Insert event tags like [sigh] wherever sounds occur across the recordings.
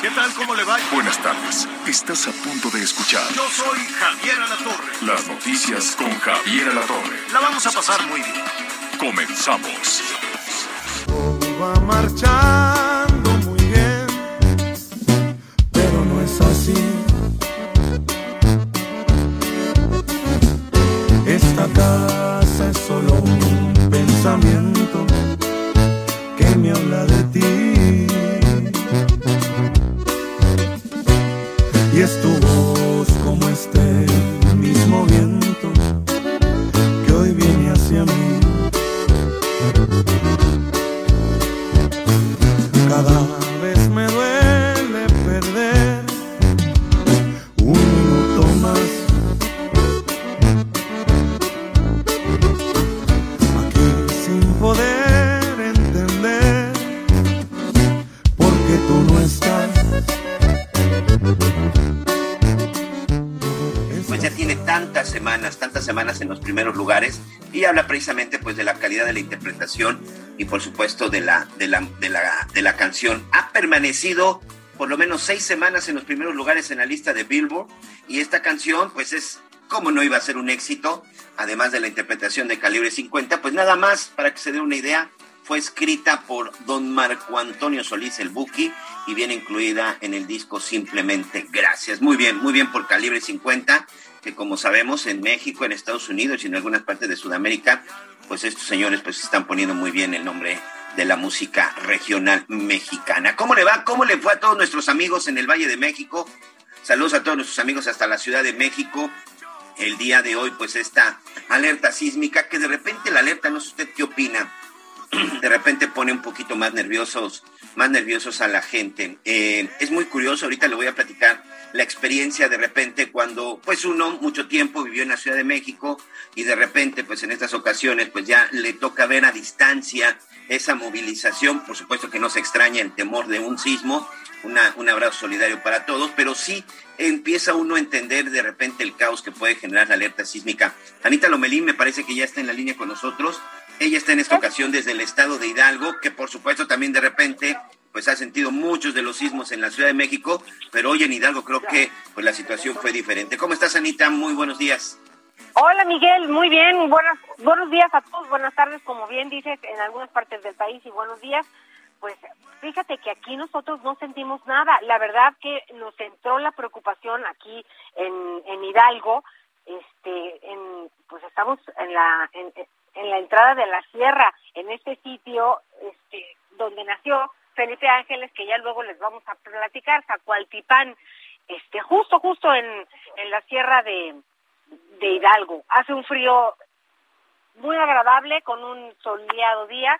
¿Qué tal? ¿Cómo le va? Buenas tardes. Estás a punto de escuchar Yo soy Javier Alatorre. las noticias con Javier Alatorre. La vamos a pasar muy bien. Comenzamos. va marchando muy bien, pero no es así. Esta casa es solo un pensamiento que me habla de de la interpretación y por supuesto de la, de la, de la, de la canción. Ha permanecido por lo menos seis semanas en los primeros lugares en la lista de Billboard y esta canción pues es como no iba a ser un éxito, además de la interpretación de calibre 50, pues nada más para que se dé una idea, fue escrita por don Marco Antonio Solís el Buki y viene incluida en el disco Simplemente Gracias. Muy bien, muy bien por calibre 50, que como sabemos en México, en Estados Unidos y en algunas partes de Sudamérica, pues estos señores pues están poniendo muy bien el nombre de la música regional mexicana. ¿Cómo le va? ¿Cómo le fue a todos nuestros amigos en el Valle de México? Saludos a todos nuestros amigos hasta la Ciudad de México. El día de hoy, pues esta alerta sísmica, que de repente la alerta, no sé usted qué opina, [clears throat] de repente pone un poquito más nerviosos, más nerviosos a la gente. Eh, es muy curioso, ahorita le voy a platicar la experiencia de repente cuando pues uno mucho tiempo vivió en la Ciudad de México y de repente pues en estas ocasiones pues ya le toca ver a distancia esa movilización, por supuesto que no se extraña el temor de un sismo, una, un abrazo solidario para todos, pero sí empieza uno a entender de repente el caos que puede generar la alerta sísmica. Anita Lomelín me parece que ya está en la línea con nosotros. Ella está en esta ocasión desde el estado de Hidalgo, que por supuesto también de repente pues ha sentido muchos de los sismos en la Ciudad de México, pero hoy en Hidalgo creo que pues la situación fue diferente. ¿Cómo estás, Anita? Muy buenos días. Hola Miguel, muy bien, buenas, buenos días a todos, buenas tardes, como bien dices, en algunas partes del país y buenos días. Pues fíjate que aquí nosotros no sentimos nada. La verdad que nos entró la preocupación aquí en, en Hidalgo. Este, en, pues estamos en la en, en la entrada de la sierra, en este sitio, este, donde nació Felipe Ángeles, que ya luego les vamos a platicar, Zacualtipán, este, justo, justo en, en la sierra de, de Hidalgo. Hace un frío muy agradable con un soleado día,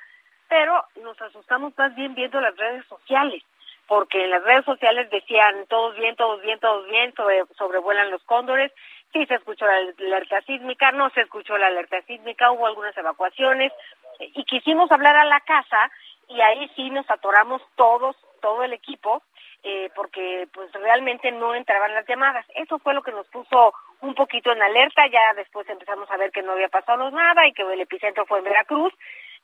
pero nos asustamos más bien viendo las redes sociales, porque en las redes sociales decían todos bien, todos bien, todos bien, sobre, sobrevuelan los cóndores, sí se escuchó la alerta sísmica, no se escuchó la alerta sísmica, hubo algunas evacuaciones, y quisimos hablar a la casa, y ahí sí nos atoramos todos, todo el equipo, eh, porque pues realmente no entraban las llamadas. Eso fue lo que nos puso un poquito en alerta, ya después empezamos a ver que no había pasado nada y que el epicentro fue en Veracruz,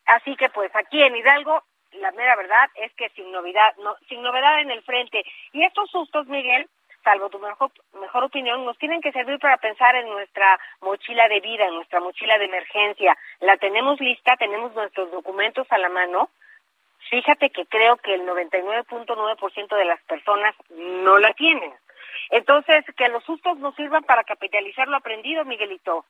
así que pues aquí en Hidalgo la mera verdad es que sin novedad, no, sin novedad en el frente. Y estos sustos, Miguel, salvo tu mejor, mejor opinión, nos tienen que servir para pensar en nuestra mochila de vida, en nuestra mochila de emergencia. La tenemos lista, tenemos nuestros documentos a la mano, fíjate que creo que el 99.9% de las personas no la tienen. Entonces, que los sustos nos sirvan para capitalizar lo aprendido, Miguelito.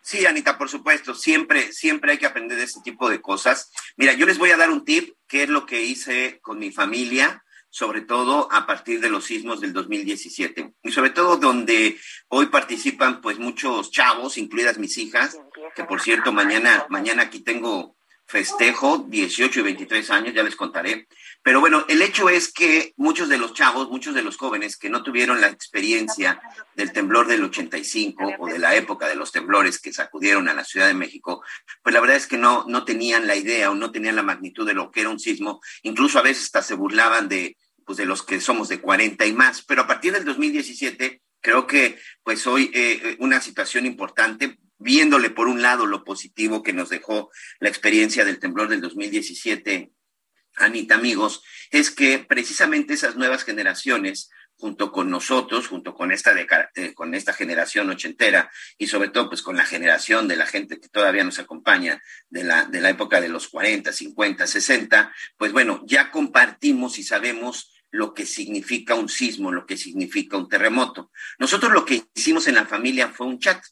Sí, Anita, por supuesto, siempre, siempre hay que aprender de este tipo de cosas. Mira, yo les voy a dar un tip, que es lo que hice con mi familia, sobre todo a partir de los sismos del 2017. Y sobre todo donde hoy participan pues muchos chavos, incluidas mis hijas, que por cierto, mañana, mañana aquí tengo festejo 18 y 23 años, ya les contaré. Pero bueno, el hecho es que muchos de los chavos, muchos de los jóvenes que no tuvieron la experiencia del temblor del 85 o de la época de los temblores que sacudieron a la Ciudad de México, pues la verdad es que no, no tenían la idea o no tenían la magnitud de lo que era un sismo. Incluso a veces hasta se burlaban de, pues de los que somos de 40 y más. Pero a partir del 2017 creo que pues hoy eh, una situación importante viéndole por un lado lo positivo que nos dejó la experiencia del temblor del 2017, Anita, amigos, es que precisamente esas nuevas generaciones, junto con nosotros, junto con esta, eh, con esta generación ochentera y sobre todo pues con la generación de la gente que todavía nos acompaña de la, de la época de los 40, 50, 60, pues bueno, ya compartimos y sabemos lo que significa un sismo, lo que significa un terremoto. Nosotros lo que hicimos en la familia fue un chat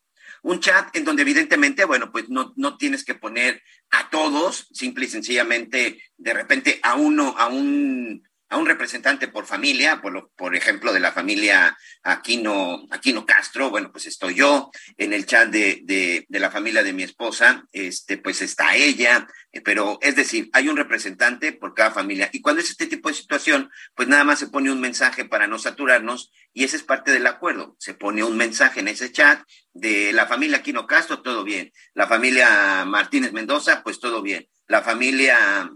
un chat en donde evidentemente, bueno, pues no, no tienes que poner a todos, simple y sencillamente, de repente a uno, a un a un representante por familia, por, por ejemplo, de la familia Aquino, Aquino Castro, bueno, pues estoy yo, en el chat de, de, de la familia de mi esposa, este, pues está ella, eh, pero es decir, hay un representante por cada familia. Y cuando es este tipo de situación, pues nada más se pone un mensaje para no saturarnos y ese es parte del acuerdo. Se pone un mensaje en ese chat de la familia Aquino Castro, todo bien. La familia Martínez Mendoza, pues todo bien. La familia,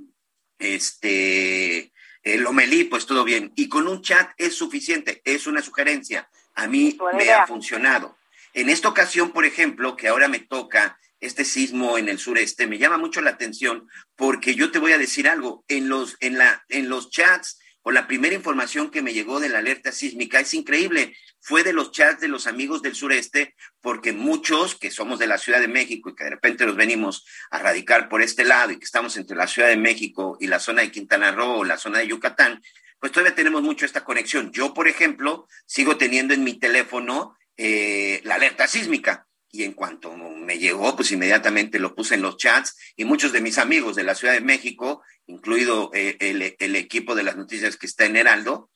este, el Lomelí, pues todo bien. Y con un chat es suficiente, es una sugerencia. A mí me ha funcionado. En esta ocasión, por ejemplo, que ahora me toca este sismo en el sureste, me llama mucho la atención porque yo te voy a decir algo, en los, en la, en los chats o la primera información que me llegó de la alerta sísmica es increíble, fue de los chats de los amigos del sureste, porque muchos que somos de la Ciudad de México y que de repente nos venimos a radicar por este lado y que estamos entre la Ciudad de México y la zona de Quintana Roo o la zona de Yucatán, pues todavía tenemos mucho esta conexión. Yo, por ejemplo, sigo teniendo en mi teléfono eh, la alerta sísmica y en cuanto me llegó, pues inmediatamente lo puse en los chats y muchos de mis amigos de la Ciudad de México, incluido eh, el, el, equipo de las noticias que está en Heraldo,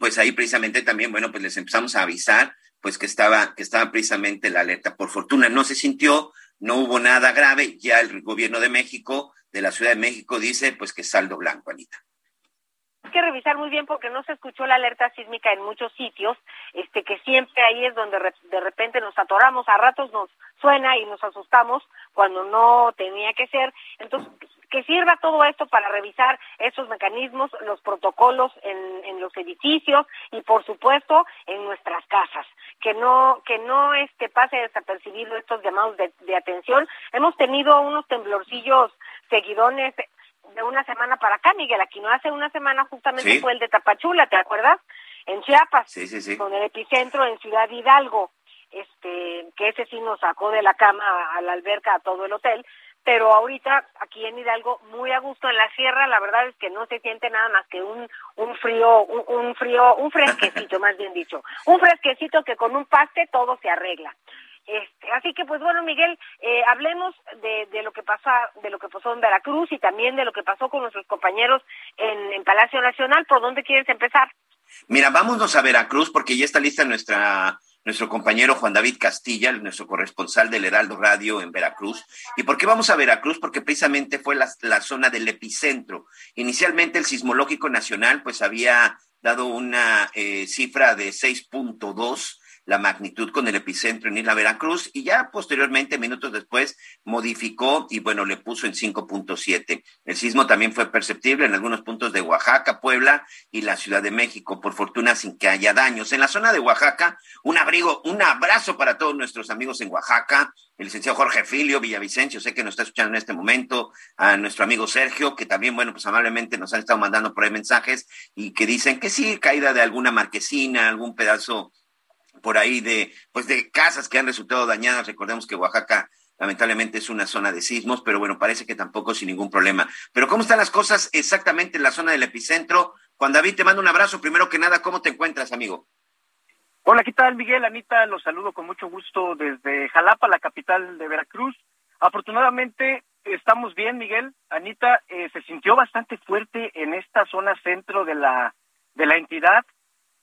pues ahí precisamente también, bueno, pues les empezamos a avisar, pues que estaba, que estaba precisamente la alerta. Por fortuna no se sintió, no hubo nada grave, ya el gobierno de México, de la Ciudad de México, dice pues que saldo blanco, Anita hay que revisar muy bien porque no se escuchó la alerta sísmica en muchos sitios, este que siempre ahí es donde de repente nos atoramos, a ratos nos suena y nos asustamos cuando no tenía que ser. Entonces, que sirva todo esto para revisar esos mecanismos, los protocolos en, en los edificios y por supuesto en nuestras casas, que no que no este pase desapercibido estos llamados de, de atención. Hemos tenido unos temblorcillos seguidones de una semana para acá, Miguel. Aquí no hace una semana justamente fue el de Tapachula, ¿te acuerdas? En Chiapas, sí, sí, sí. con el epicentro en Ciudad Hidalgo, este, que ese sí nos sacó de la cama a la alberca a todo el hotel. Pero ahorita aquí en Hidalgo muy a gusto en la sierra, la verdad es que no se siente nada más que un un frío, un, un frío, un fresquecito [laughs] más bien dicho, un fresquecito que con un paste todo se arregla. Este, así que pues bueno Miguel eh, hablemos de, de, lo que pasó de lo que pasó en Veracruz y también de lo que pasó con nuestros compañeros en, en Palacio Nacional por dónde quieres empezar mira vámonos a Veracruz porque ya está lista nuestra nuestro compañero Juan David Castilla, nuestro corresponsal del Heraldo Radio en Veracruz. ¿Y por qué vamos a Veracruz? Porque precisamente fue la, la, zona del epicentro. Inicialmente el Sismológico Nacional pues había dado una eh, cifra de 6.2 la magnitud con el epicentro en Isla Veracruz y ya posteriormente, minutos después, modificó y bueno, le puso en 5.7. El sismo también fue perceptible en algunos puntos de Oaxaca, Puebla y la Ciudad de México, por fortuna sin que haya daños. En la zona de Oaxaca, un abrigo, un abrazo para todos nuestros amigos en Oaxaca, el licenciado Jorge Filio Villavicencio, sé que nos está escuchando en este momento, a nuestro amigo Sergio, que también, bueno, pues amablemente nos han estado mandando por ahí mensajes y que dicen que sí, caída de alguna marquesina, algún pedazo por ahí de, pues de casas que han resultado dañadas. Recordemos que Oaxaca lamentablemente es una zona de sismos, pero bueno, parece que tampoco sin ningún problema. Pero ¿cómo están las cosas exactamente en la zona del epicentro? Juan David, te mando un abrazo. Primero que nada, ¿cómo te encuentras, amigo? Hola, ¿qué tal, Miguel? Anita, los saludo con mucho gusto desde Jalapa, la capital de Veracruz. Afortunadamente, estamos bien, Miguel. Anita, eh, se sintió bastante fuerte en esta zona centro de la, de la entidad.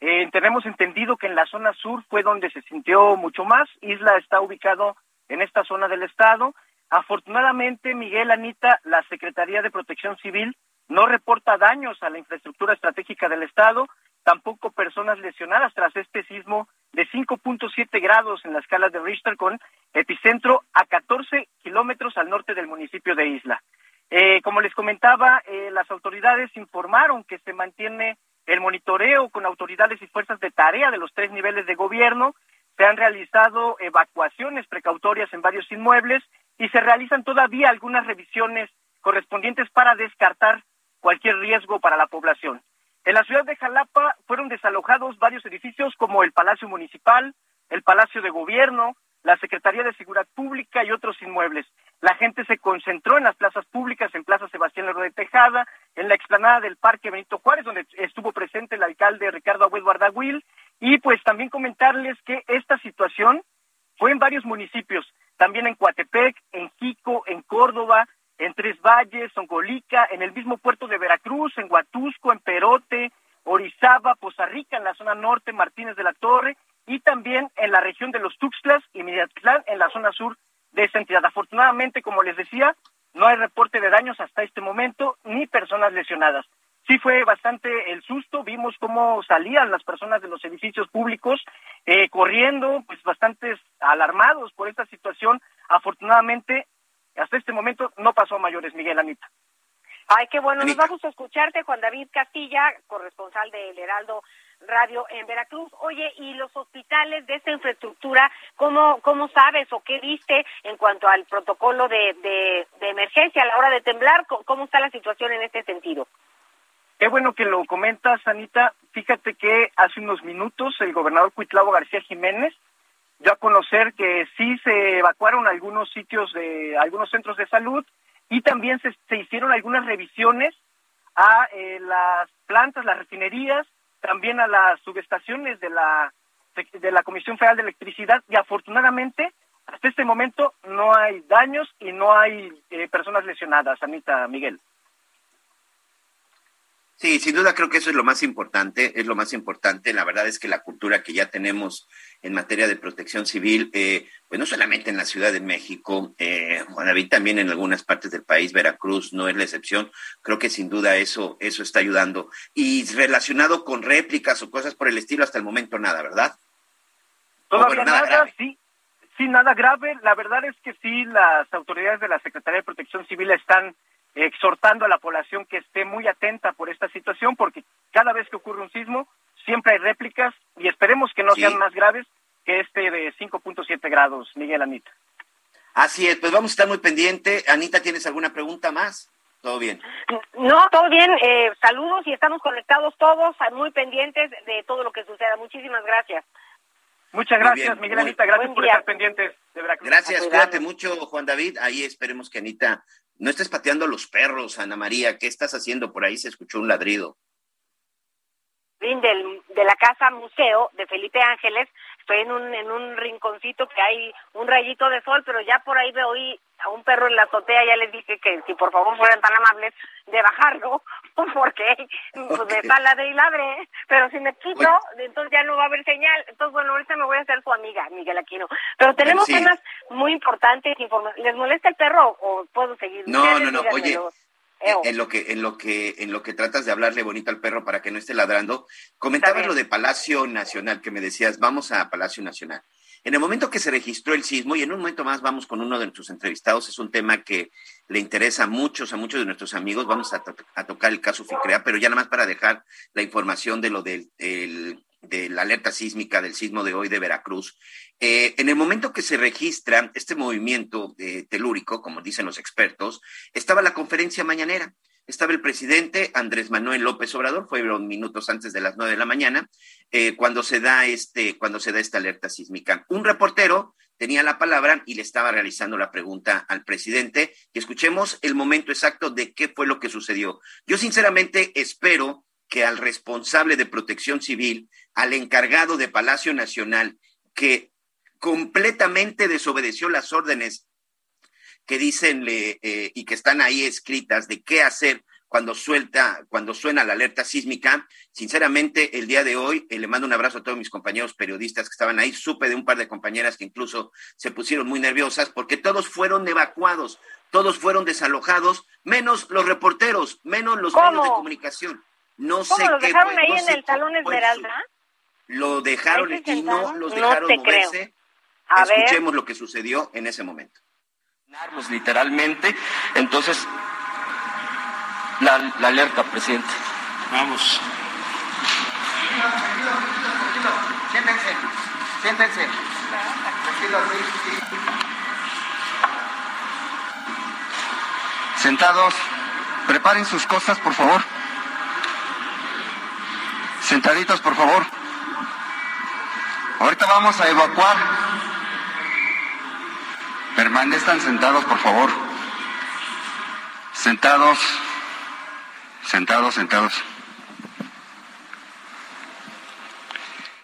Eh, tenemos entendido que en la zona sur fue donde se sintió mucho más. Isla está ubicado en esta zona del estado. Afortunadamente, Miguel Anita, la Secretaría de Protección Civil no reporta daños a la infraestructura estratégica del Estado, tampoco personas lesionadas tras este sismo de 5.7 grados en la escala de Richter con epicentro a 14 kilómetros al norte del municipio de Isla. Eh, como les comentaba, eh, las autoridades informaron que se mantiene el monitoreo con autoridades y fuerzas de tarea de los tres niveles de gobierno, se han realizado evacuaciones precautorias en varios inmuebles y se realizan todavía algunas revisiones correspondientes para descartar cualquier riesgo para la población. En la ciudad de Jalapa fueron desalojados varios edificios como el Palacio Municipal, el Palacio de Gobierno, la Secretaría de Seguridad Pública y otros inmuebles. La gente se concentró en las plazas públicas, en Plaza Sebastián Lerdo de Tejada, en la explanada del Parque Benito Juárez, donde estuvo presente el alcalde Ricardo Agüed Guardagüil, y pues también comentarles que esta situación fue en varios municipios, también en Coatepec, en Jico, en Córdoba, en Tres Valles, Ongolica, en el mismo puerto de Veracruz, en Huatusco, en Perote, Orizaba, Poza Rica, en la zona norte, Martínez de la Torre, y también en la región de los Tuxtlas y Midatlán, en la zona sur de esta entidad. Afortunadamente, como les decía, no hay reporte de daños hasta este momento, ni personas lesionadas. Sí fue bastante el susto, vimos cómo salían las personas de los edificios públicos eh, corriendo, pues bastante alarmados por esta situación. Afortunadamente, hasta este momento no pasó a mayores, Miguel Anita. Ay, qué bueno. Nos vamos a escucharte, Juan David Castilla, corresponsal del Heraldo Radio en Veracruz. Oye, ¿y los hospitales de esta infraestructura, cómo, cómo sabes o qué viste en cuanto al protocolo de, de, emergencia a la hora de temblar? ¿Cómo está la situación en este sentido? Qué bueno que lo comentas, Anita. Fíjate que hace unos minutos el gobernador Cuitlavo García Jiménez dio a conocer que sí se evacuaron algunos sitios de algunos centros de salud y también se, se hicieron algunas revisiones a eh, las plantas, las refinerías, también a las subestaciones de la de la Comisión Federal de Electricidad y afortunadamente hasta este momento no hay daños y no hay eh, personas lesionadas, Anita Miguel. Sí, sin duda creo que eso es lo más importante, es lo más importante. La verdad es que la cultura que ya tenemos en materia de protección civil, eh, pues no solamente en la Ciudad de México, eh, Juan David, también en algunas partes del país, Veracruz no es la excepción. Creo que sin duda eso, eso está ayudando. Y relacionado con réplicas o cosas por el estilo, hasta el momento nada, ¿verdad? Todavía nada, sí, sí, nada grave. La verdad es que sí, las autoridades de la Secretaría de Protección Civil están exhortando a la población que esté muy atenta por esta situación, porque cada vez que ocurre un sismo, siempre hay réplicas y esperemos que no sean más graves que este de 5.7 grados, Miguel Anita. Así es, pues vamos a estar muy pendiente. Anita, ¿tienes alguna pregunta más? ¿Todo bien? No, todo bien. Eh, saludos y estamos conectados todos, muy pendientes de todo lo que suceda. Muchísimas gracias. Muchas gracias, Miguel Anita. Gracias por estar pendientes de Veracruz. Gracias, cuídate mucho, Juan David. Ahí esperemos que Anita no estés pateando a los perros, Ana María. ¿Qué estás haciendo? Por ahí se escuchó un ladrido. De la casa museo de Felipe Ángeles. Estoy en un, en un rinconcito que hay un rayito de sol, pero ya por ahí veo a un perro en la azotea. Ya les dije que si por favor fueran tan amables de bajarlo, [laughs] porque pues me está ladre y ladre. Pero si me quito, entonces ya no va a haber señal. Entonces, bueno, ahorita me voy a hacer su amiga, Miguel Aquino. Pero tenemos Sí. temas muy importantes. ¿Les molesta el perro o puedo seguir? No, no, no. Oye, en, lo que en lo que en lo que tratas de hablarle bonito al perro para que no esté ladrando, comentabas lo de Palacio Nacional que me decías, vamos a Palacio Nacional. En el momento que se registró el sismo y en un momento más vamos con uno de nuestros entrevistados, es un tema que le interesa a muchos, a muchos de nuestros amigos, vamos a, to- a tocar el caso FICREA, pero ya nada más para dejar la información de lo del el- de la alerta sísmica del sismo de hoy de Veracruz. Eh, en el momento que se registra este movimiento eh, telúrico, como dicen los expertos, estaba la conferencia mañanera. Estaba el presidente Andrés Manuel López Obrador, fueron minutos antes de las nueve de la mañana, eh, cuando se da este, cuando se da esta alerta sísmica. Un reportero tenía la palabra y le estaba realizando la pregunta al presidente. Y escuchemos el momento exacto de qué fue lo que sucedió. Yo sinceramente espero que al responsable de protección civil, al encargado de Palacio Nacional, que completamente desobedeció las órdenes que dicen eh, y que están ahí escritas de qué hacer cuando suelta, cuando suena la alerta sísmica. Sinceramente, el día de hoy eh, le mando un abrazo a todos mis compañeros periodistas que estaban ahí. Supe de un par de compañeras que incluso se pusieron muy nerviosas porque todos fueron evacuados, todos fueron desalojados, menos los reporteros, menos los medios de comunicación. No sé ¿Lo qué. dejaron ahí no en el Salón Esmeralda? Lo dejaron ¿Ahí se y no los No dejaron creo. moverse. A ver. Escuchemos lo que sucedió en ese momento. Literalmente. Entonces, la, la alerta, presidente. Vamos. Siéntense, siéntense. Sentados. Preparen sus cosas, por favor. Sentaditos, por favor. Ahorita vamos a evacuar. Permanezcan sentados, por favor. Sentados. Sentados, sentados.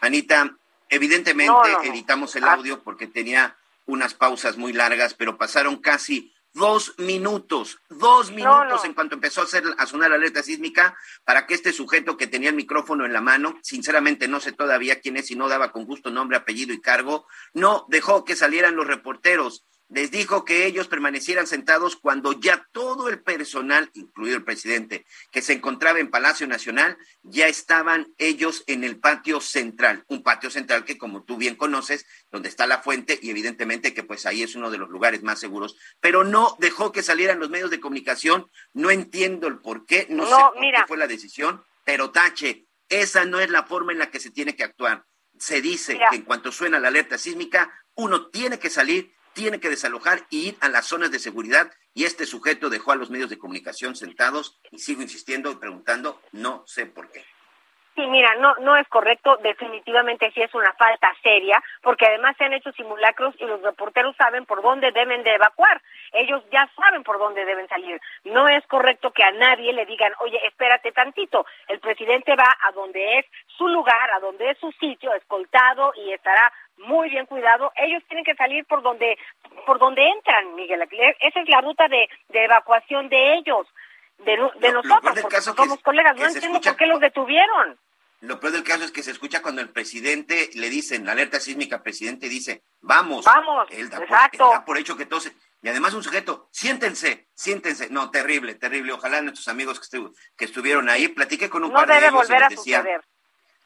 Anita, evidentemente No, no, no. editamos el audio porque tenía unas pausas muy largas, pero pasaron casi dos minutos, dos minutos no. en cuanto empezó a, hacer, a sonar la alerta sísmica para que este sujeto que tenía el micrófono en la mano, sinceramente no sé todavía quién es y no daba con gusto nombre, apellido y cargo, no dejó que salieran los reporteros. Les dijo que ellos permanecieran sentados cuando ya todo el personal, incluido el presidente, que se encontraba en Palacio Nacional, ya estaban ellos en el patio central, un patio central que como tú bien conoces, donde está la fuente y evidentemente que pues ahí es uno de los lugares más seguros, pero no dejó que salieran los medios de comunicación, no entiendo el por qué, no, No, sé por mira. qué fue la decisión, pero tache, esa no es la forma en la que se tiene que actuar. Se dice Mira. que en cuanto suena la alerta sísmica, uno tiene que salir, tiene que desalojar y ir a las zonas de seguridad. Y este sujeto dejó a los medios de comunicación sentados y sigo insistiendo y preguntando, no sé por qué. Sí, mira, no, no es correcto, definitivamente sí es una falta seria, porque además se han hecho simulacros y los reporteros saben por dónde deben de evacuar, ellos ya saben por dónde deben salir. No es correcto que a nadie le digan, oye, espérate tantito, el presidente va a donde es su lugar, a donde es su sitio, escoltado y estará muy bien cuidado. Ellos tienen que salir por donde, por donde entran, Miguel. Esa es la ruta de, de evacuación de ellos, de, de nosotros, porque que somos colegas. que No entiendo escucha- por qué los detuvieron. Lo peor del caso es que se escucha cuando el presidente le dicen, la alerta sísmica, presidente dice, vamos. Vamos, Él da, por, exacto. él da por hecho que todos... Y además un sujeto, siéntense, siéntense. No, terrible, terrible. Ojalá nuestros amigos que, estu- que estuvieron ahí, platiqué con un No par de debe ellos volver a decía suceder.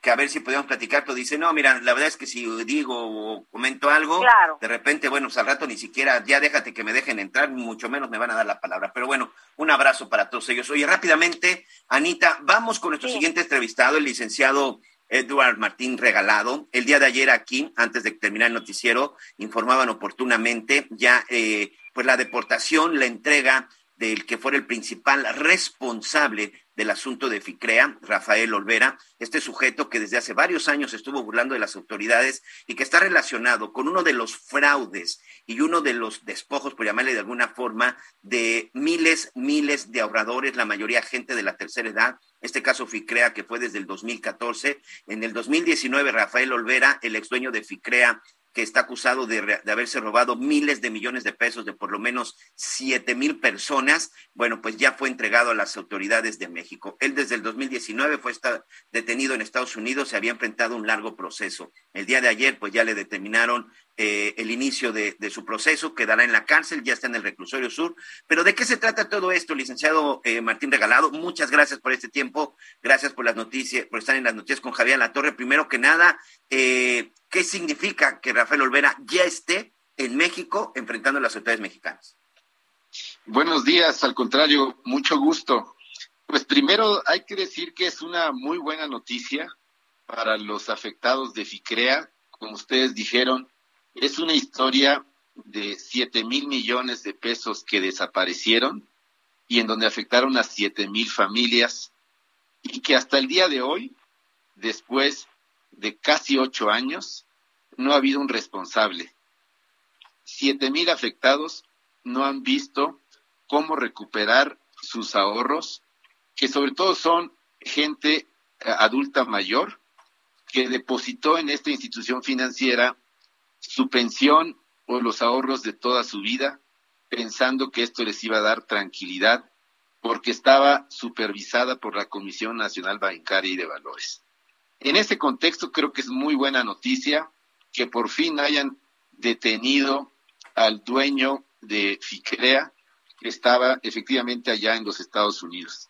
Que a ver si podíamos platicar, pero dice, no, mira, la verdad es que si digo o comento algo, Claro. de repente, bueno, pues al rato ni siquiera, ya déjate que me dejen entrar, mucho menos me van a dar la palabra. Pero bueno, un abrazo para todos ellos. Oye, rápidamente, Anita, vamos con nuestro Sí. siguiente entrevistado, el licenciado Edward Martín Regalado. El día de ayer aquí, antes de terminar el noticiero, informaban oportunamente ya eh, pues la deportación, la entrega del que fuera el principal responsable del asunto de FICREA, Rafael Olvera, este sujeto que desde hace varios años estuvo burlando de las autoridades y que está relacionado con uno de los fraudes y uno de los despojos, por llamarle de alguna forma, de miles, miles de ahorradores, la mayoría gente de la tercera edad. Este caso FICREA que fue desde el 2014. En el 2019, Rafael Olvera, el ex dueño de FICREA, que está acusado de, de haberse robado miles de millones de pesos de por lo menos siete mil personas, bueno, pues ya fue entregado a las autoridades de México. Él desde el 2019 fue detenido en Estados Unidos, se había enfrentado un largo proceso. El día de ayer, pues ya le determinaron eh, el inicio de, su proceso, quedará en la cárcel, ya está en el reclusorio sur. Pero ¿de qué se trata todo esto, licenciado eh, Martín Regalado? Muchas gracias por este tiempo, gracias por las noticias, por estar en las noticias con Javier La Torre. Primero que nada, eh, ¿qué significa que Rafael Olvera ya esté en México enfrentando a las autoridades mexicanas? Buenos días, al contrario, mucho gusto. Pues primero hay que decir que es una muy buena noticia para los afectados de FICREA. Como ustedes dijeron, es una historia de siete mil millones de pesos que desaparecieron y en donde afectaron a siete mil familias y que hasta el día de hoy, después de casi ocho años, no ha habido un responsable. Siete mil afectados no han visto cómo recuperar sus ahorros, que sobre todo son gente eh, adulta mayor que depositó en esta institución financiera su pensión o los ahorros de toda su vida, pensando que esto les iba a dar tranquilidad porque estaba supervisada por la Comisión Nacional Bancaria y de Valores. En ese contexto creo que es muy buena noticia que por fin hayan detenido al dueño de Ficrea, que estaba efectivamente allá en los Estados Unidos.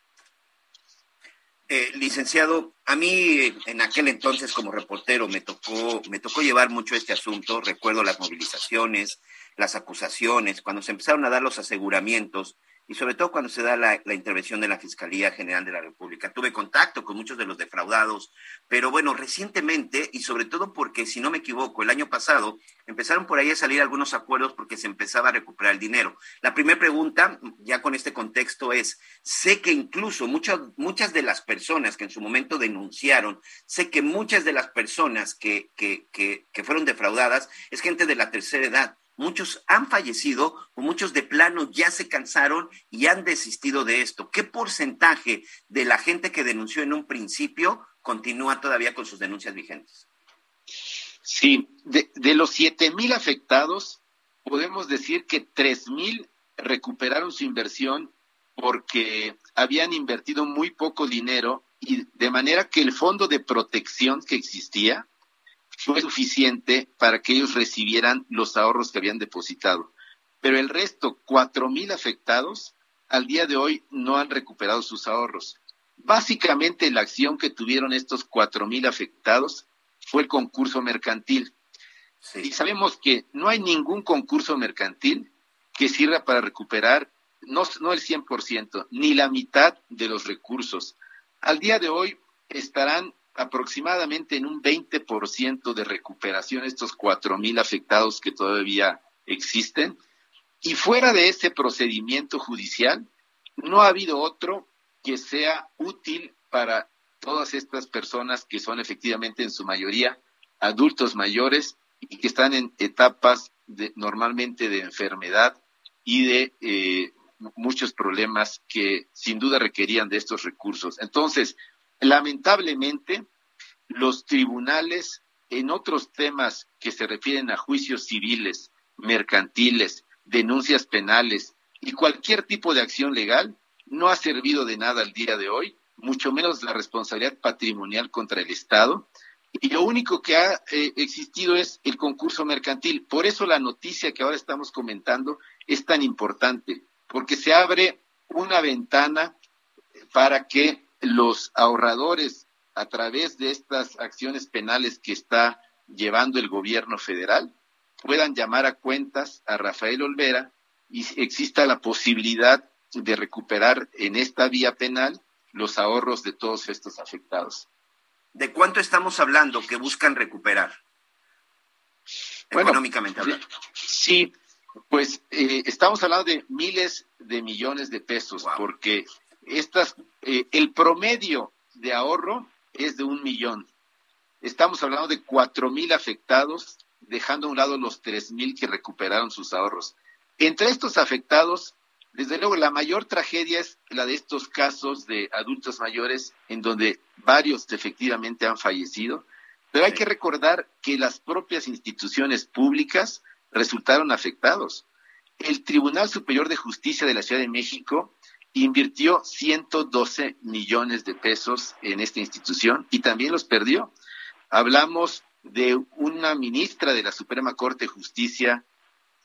Eh, licenciado, a mí en aquel entonces como reportero me tocó, me tocó llevar mucho este asunto. Recuerdo las movilizaciones, las acusaciones, cuando se empezaron a dar los aseguramientos y sobre todo cuando se da la, intervención de la Fiscalía General de la República. Tuve contacto con muchos de los defraudados, pero bueno, recientemente y sobre todo porque, si no me equivoco, el año pasado empezaron por ahí a salir algunos acuerdos porque se empezaba a recuperar el dinero. La primera pregunta, ya con este contexto, es, sé que incluso muchas, muchas de las personas que en su momento denunciaron, sé que muchas de las personas que, que, que, que fueron defraudadas es gente de la tercera edad muchos han fallecido o muchos de plano ya se cansaron y han desistido de esto. ¿Qué porcentaje de la gente que denunció en un principio continúa todavía con sus denuncias vigentes? Sí, de, los siete mil afectados, podemos decir que tres mil recuperaron su inversión porque habían invertido muy poco dinero y de manera que el fondo de protección que existía fue suficiente para que ellos recibieran los ahorros que habían depositado. Pero el resto, cuatro mil afectados, al día de hoy no han recuperado sus ahorros. Básicamente la acción que tuvieron estos cuatro mil afectados fue el concurso mercantil. Y sabemos que no hay ningún concurso mercantil que sirva para recuperar no, no el 100%, ni la mitad de los recursos. Al día de hoy estarán aproximadamente en un 20% de recuperación estos cuatro mil afectados que todavía existen. Y fuera de ese procedimiento judicial, no ha habido otro que sea útil para todas estas personas que son efectivamente en su mayoría adultos mayores y que están en etapas de, normalmente de enfermedad y de eh, muchos problemas que sin duda requerían de estos recursos. Entonces, Lamentablemente, los tribunales en otros temas que se refieren a juicios civiles, mercantiles, denuncias penales y cualquier tipo de acción legal no ha servido de nada al día de hoy, mucho menos la responsabilidad patrimonial contra el Estado. Y lo único que ha eh, existido es el concurso mercantil. Por eso la noticia que ahora estamos comentando es tan importante, porque se abre una ventana para que los ahorradores a través de estas acciones penales que está llevando el gobierno federal puedan llamar a cuentas a Rafael Olvera y exista la posibilidad de recuperar en esta vía penal los ahorros de todos estos afectados. ¿De cuánto estamos hablando que buscan recuperar? económicamente hablando. Sí, pues eh, estamos hablando de miles de millones de pesos, porque estas, eh, el promedio de ahorro es de un millón. Estamos hablando de cuatro mil afectados, dejando a un lado los tres mil que recuperaron sus ahorros. Entre estos afectados, desde luego, la mayor tragedia es la de estos casos de adultos mayores en donde varios efectivamente han fallecido, pero hay que recordar que las propias instituciones públicas resultaron afectados. El Tribunal Superior de Justicia de la Ciudad de México invirtió 112 millones de pesos en esta institución y también los perdió. Hablamos de una ministra de la Suprema Corte de Justicia,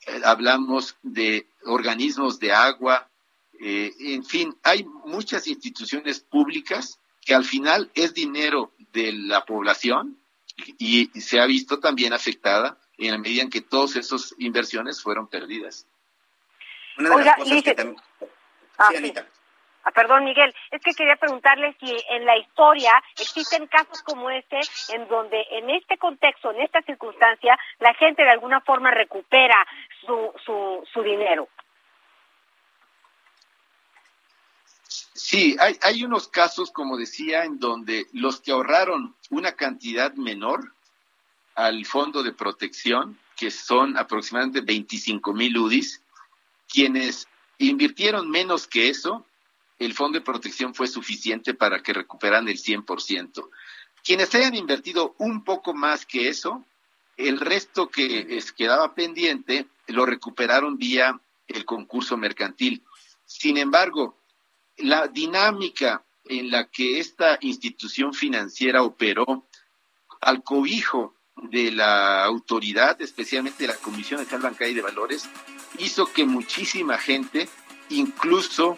eh, hablamos de organismos de agua, eh, en fin, hay muchas instituciones públicas que al final es dinero de la población y, se ha visto también afectada en la medida en que todas esas inversiones fueron perdidas. Una de las cosas que también Ah, ah, perdón, Miguel, es que quería preguntarle si en la historia existen casos como este, en donde en este contexto, en esta circunstancia, la gente de alguna forma recupera su, su, su dinero. Sí, hay, hay unos casos, como decía, en donde los que ahorraron una cantidad menor al fondo de protección, que son aproximadamente 25 mil UDIs, quienes Invirtieron menos que eso, el fondo de protección fue suficiente para que recuperaran el 100%. Quienes hayan invertido un poco más que eso, el resto que quedaba pendiente lo recuperaron vía el concurso mercantil. Sin embargo, la dinámica en la que esta institución financiera operó al cobijo de la autoridad, especialmente de la Comisión Nacional Bancaria y de Valores, hizo que muchísima gente incluso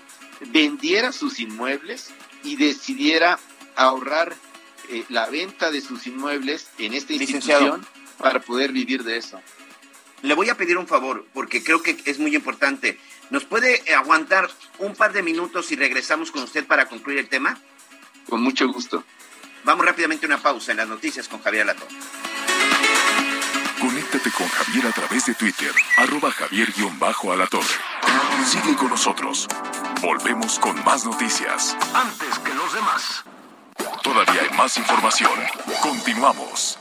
vendiera sus inmuebles y decidiera ahorrar eh, la venta de sus inmuebles en esta institución para poder vivir de eso. Le voy a pedir un favor, porque creo que es muy importante. ¿Nos puede aguantar un par de minutos y regresamos con usted para concluir el tema? Con mucho gusto. Vamos rápidamente a una pausa en las noticias con Javier Lato. Conéctate con Javier a través de Twitter, arroba javier-alatorre. Sigue con nosotros. Volvemos con más noticias. Antes que los demás. Todavía hay más información. Continuamos.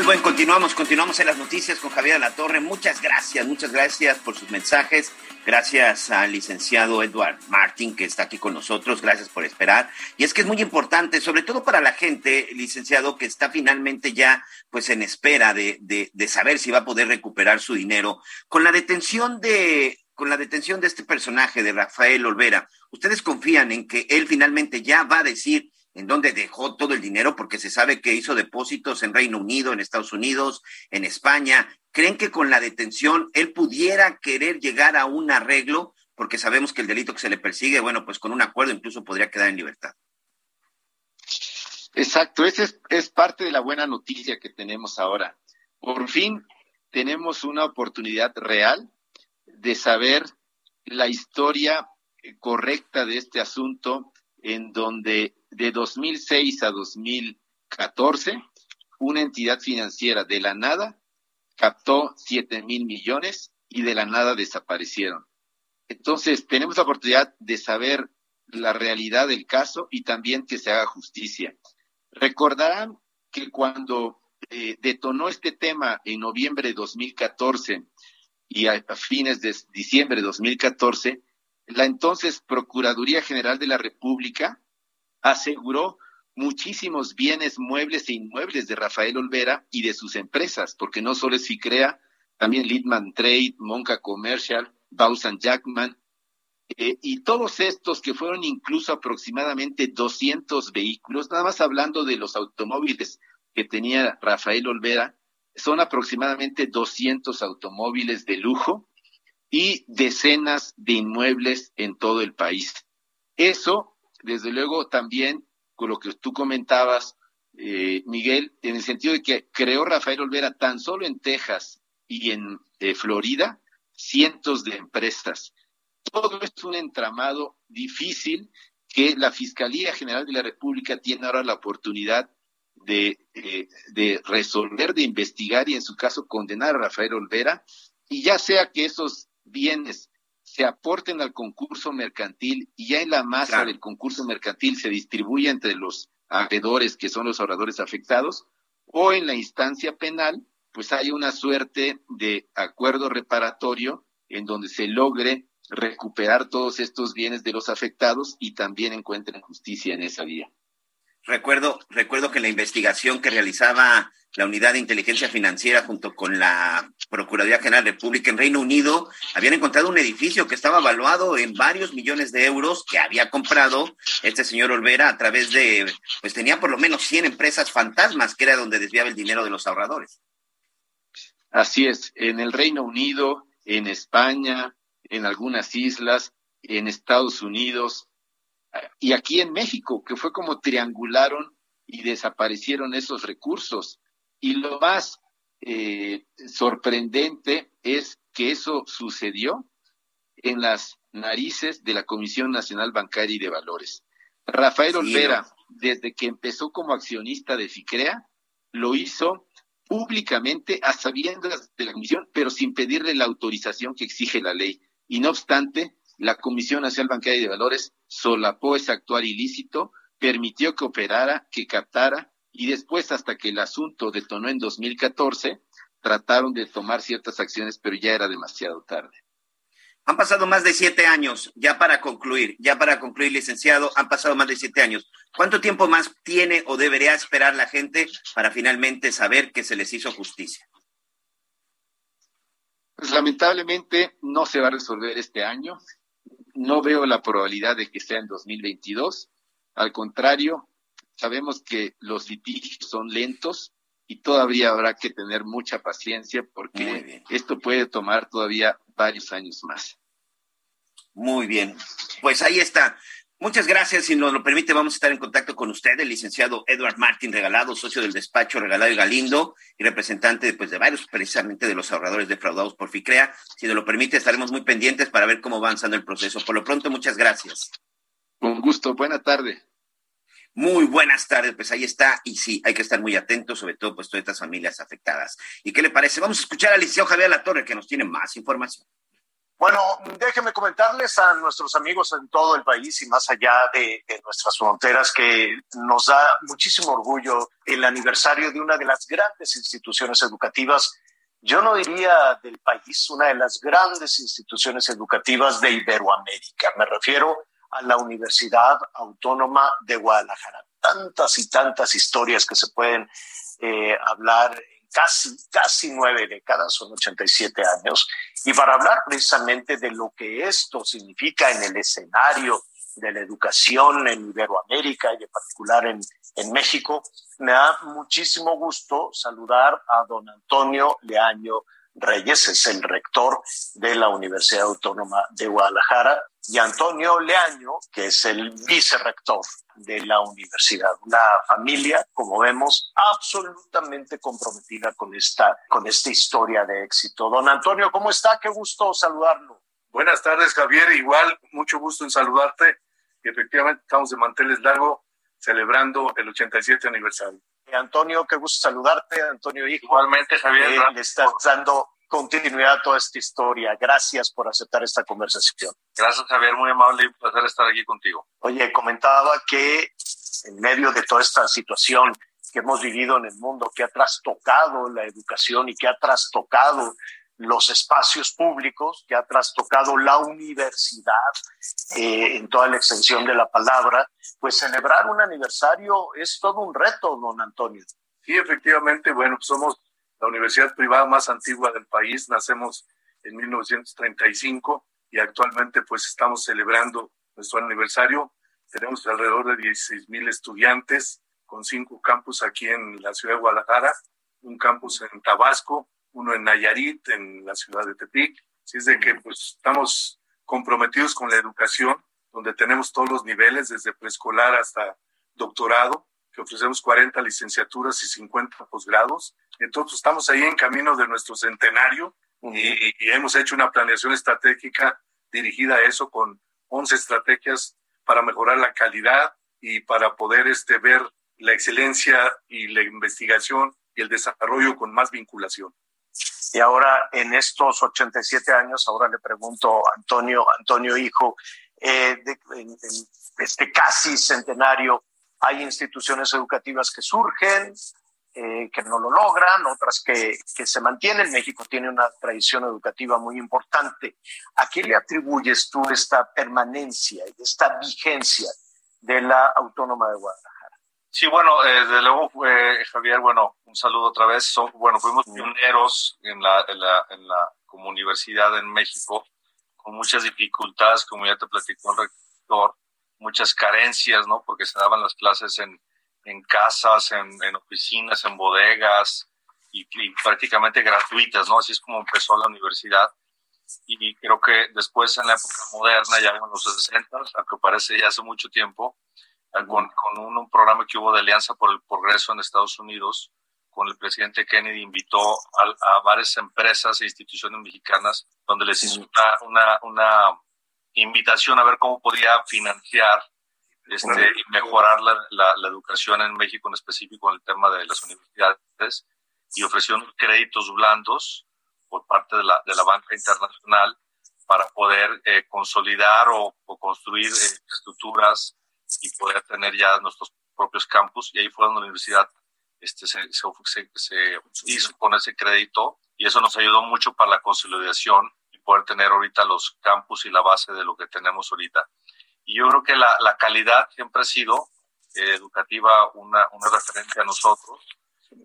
Pues bueno, continuamos, continuamos en las noticias con Javier La Torre. Muchas gracias, muchas gracias por sus mensajes. Gracias al licenciado Edward Martin que está aquí con nosotros. Gracias por esperar. Y es que es muy importante, sobre todo para la gente, licenciado, que está finalmente ya pues en espera de, de, de saber si va a poder recuperar su dinero. Con la detención de con la detención de este personaje, de Rafael Olvera, ¿ustedes confían en que él finalmente ya va a decir en dónde dejó todo el dinero, porque se sabe que hizo depósitos en Reino Unido, en Estados Unidos, en España. ¿Creen que con la detención él pudiera querer llegar a un arreglo? Porque sabemos que el delito que se le persigue, bueno, pues con un acuerdo incluso podría quedar en libertad. Exacto, esa es, es parte de la buena noticia que tenemos ahora. Por fin tenemos una oportunidad real de saber la historia correcta de este asunto en donde de 2006 a 2014, una entidad financiera de la nada captó 7 mil millones y de la nada desaparecieron. Entonces, tenemos la oportunidad de saber la realidad del caso y también que se haga justicia. Recordarán que cuando eh, detonó este tema en noviembre de 2014 y a, fines de diciembre de 2014, la entonces Procuraduría General de la República aseguró muchísimos bienes muebles e inmuebles de Rafael Olvera y de sus empresas, porque no solo es Ficrea, también Lidman Trade, Monca Commercial, Bausan Jackman, eh, y todos estos que fueron incluso aproximadamente 200 vehículos, nada más hablando de los automóviles que tenía Rafael Olvera, son aproximadamente 200 automóviles de lujo y decenas de inmuebles en todo el país. Eso, desde luego, también con lo que tú comentabas, eh, Miguel, en el sentido de que creó Rafael Olvera tan solo en Texas y en eh, Florida cientos de empresas. Todo es un entramado difícil que la Fiscalía General de la República tiene ahora la oportunidad eh, de resolver, de investigar y en su caso condenar a Rafael Olvera, y ya sea que esos bienes se aporten al concurso mercantil y ya en la masa Claro. del concurso mercantil se distribuye entre los acreedores que son los ahorradores afectados o en la instancia penal pues hay una suerte de acuerdo reparatorio en donde se logre recuperar todos estos bienes de los afectados y también encuentren justicia en esa vía. Recuerdo, recuerdo que la investigación que realizaba la Unidad de Inteligencia Financiera junto con la Procuraduría General de República en Reino Unido habían encontrado un edificio que estaba evaluado en varios millones de euros que había comprado este señor Olvera a través de, pues tenía por lo menos 100 empresas fantasmas, que era donde desviaba el dinero de los ahorradores. Así es, en el Reino Unido, en España, en algunas islas, en Estados Unidos y aquí en México, que fue como triangularon y desaparecieron esos recursos. Y lo más eh, sorprendente es que eso sucedió en las narices de la Comisión Nacional Bancaria y de Valores. Rafael Sí, Olvera, ¿no? desde que empezó como accionista de FICREA, lo hizo públicamente a sabiendas de la comisión, pero sin pedirle la autorización que exige la ley. Y no obstante, la Comisión Nacional Bancaria y de Valores solapó ese actuar ilícito, permitió que operara, que captara, y después, hasta que el asunto detonó en 2014, trataron de tomar ciertas acciones, pero ya era demasiado tarde. Han pasado más de siete años, ya para concluir, ya para concluir, licenciado, han pasado más de siete años. ¿Cuánto tiempo más tiene o debería esperar la gente para finalmente saber que se les hizo justicia? Pues lamentablemente no se va a resolver este año, no veo la probabilidad de que sea en 2022. Al contrario, sabemos que los litigios son lentos y todavía habrá que tener mucha paciencia porque esto puede tomar todavía varios años más. Muy bien. Pues ahí está. Muchas gracias. Si nos lo permite, vamos a estar en contacto con usted, el licenciado Edward Martín Regalado, socio del despacho Regalado y Galindo y representante pues, de varios, precisamente de los ahorradores defraudados por FICREA. Si nos lo permite, estaremos muy pendientes para ver cómo va avanzando el proceso. Por lo pronto, muchas gracias. Con gusto. Buena tarde. Muy buenas tardes, pues ahí está, y sí, hay que estar muy atentos, sobre todo pues todas estas familias afectadas. ¿Y qué le parece? Vamos a escuchar al licenciado Javier Latorre, que nos tiene más información. Bueno, déjenme comentarles a nuestros amigos en todo el país y más allá de, nuestras fronteras que nos da muchísimo orgullo el aniversario de una de las grandes instituciones educativas, yo no diría del país, una de las grandes instituciones educativas de Iberoamérica. Me refiero a la Universidad Autónoma de Guadalajara. Tantas y tantas historias que se pueden eh, hablar casi, casi nueve décadas, son 87 años, y para hablar precisamente de lo que esto significa en el escenario de la educación en Iberoamérica y en particular en, en México, me da muchísimo gusto saludar a don Antonio Leaño Reyes, es el rector de la Universidad Autónoma de Guadalajara, y Antonio Leaño, que es el vicerrector de la universidad. Una familia, como vemos, absolutamente comprometida con esta, con esta historia de éxito. Don Antonio, ¿cómo está? Qué gusto saludarlo. Buenas tardes, Javier. Igual, mucho gusto en saludarte. Y efectivamente, estamos de manteles largo celebrando el 87 aniversario. Antonio, qué gusto saludarte, Antonio Hijo. Igualmente, Javier. Eh, le estás dando continuidad a toda esta historia. Gracias por aceptar esta conversación. Gracias, Javier. Muy amable y un placer estar aquí contigo. Oye, comentaba que en medio de toda esta situación que hemos vivido en el mundo, que ha trastocado la educación y que ha trastocado los espacios públicos, que ha trastocado la universidad eh, en toda la extensión de la palabra, pues celebrar un aniversario es todo un reto, don Antonio. Sí, efectivamente, bueno, somos la universidad privada más antigua del país, nacemos en 1935 y actualmente pues estamos celebrando nuestro aniversario. Tenemos alrededor de 16 mil estudiantes con cinco campus aquí en la ciudad de Guadalajara, un campus en Tabasco, uno en Nayarit, en la ciudad de Tepic. Así es de que pues estamos comprometidos con la educación, donde tenemos todos los niveles, desde preescolar hasta doctorado, que ofrecemos 40 licenciaturas y 50 posgrados. Entonces estamos ahí en camino de nuestro centenario y, y, hemos hecho una planeación estratégica dirigida a eso con 11 estrategias para mejorar la calidad y para poder este, ver la excelencia y la investigación y el desarrollo con más vinculación. Y ahora, en estos 87 años, ahora le pregunto a Antonio, Antonio Hijo, eh, en, este casi centenario, hay instituciones educativas que surgen, eh, que no lo logran, otras que, que, se mantienen. México tiene una tradición educativa muy importante. ¿A qué le atribuyes tú esta permanencia y esta vigencia de la Autónoma de Guadalajara? Sí, bueno, eh, desde luego, eh, Javier, bueno, un saludo otra vez. Son, bueno, fuimos pioneros en la, en la, en la, como universidad en México, con muchas dificultades, como ya te platicó el rector, muchas carencias, ¿no? Porque se daban las clases en, en casas, en, en oficinas, en bodegas y, y, prácticamente gratuitas, ¿no? Así es como empezó la universidad. Y creo que después, en la época moderna, ya en los 60, aunque parece ya hace mucho tiempo, con, con un, un, programa que hubo de Alianza por el Progreso en Estados Unidos, con el presidente Kennedy, invitó a, a varias empresas e instituciones mexicanas donde les hizo una, una, una, invitación a ver cómo podía financiar este, y mejorar la, la, la, educación en México, en específico en el tema de las universidades, y ofreció créditos blandos por parte de la, de la banca internacional para poder eh, consolidar o, o construir eh, estructuras y poder tener ya nuestros propios campus. Y ahí fue donde la universidad este, se, se, se, hizo con ese crédito y eso nos ayudó mucho para la consolidación y poder tener ahorita los campus y la base de lo que tenemos ahorita. Y yo creo que la, la calidad siempre ha sido eh, educativa una, una referente a nosotros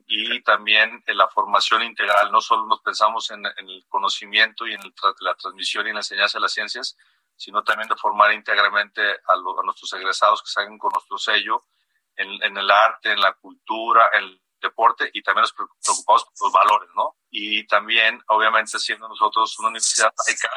y también en la formación integral. No solo nos pensamos en, en el conocimiento y en el, la transmisión y en la enseñanza de las ciencias, sino también de formar íntegramente a, a nuestros egresados que salgan con nuestro sello en, en, el arte, en la cultura, el deporte y también nos preocupamos por los valores, ¿no? Y también, obviamente, siendo nosotros una universidad laica,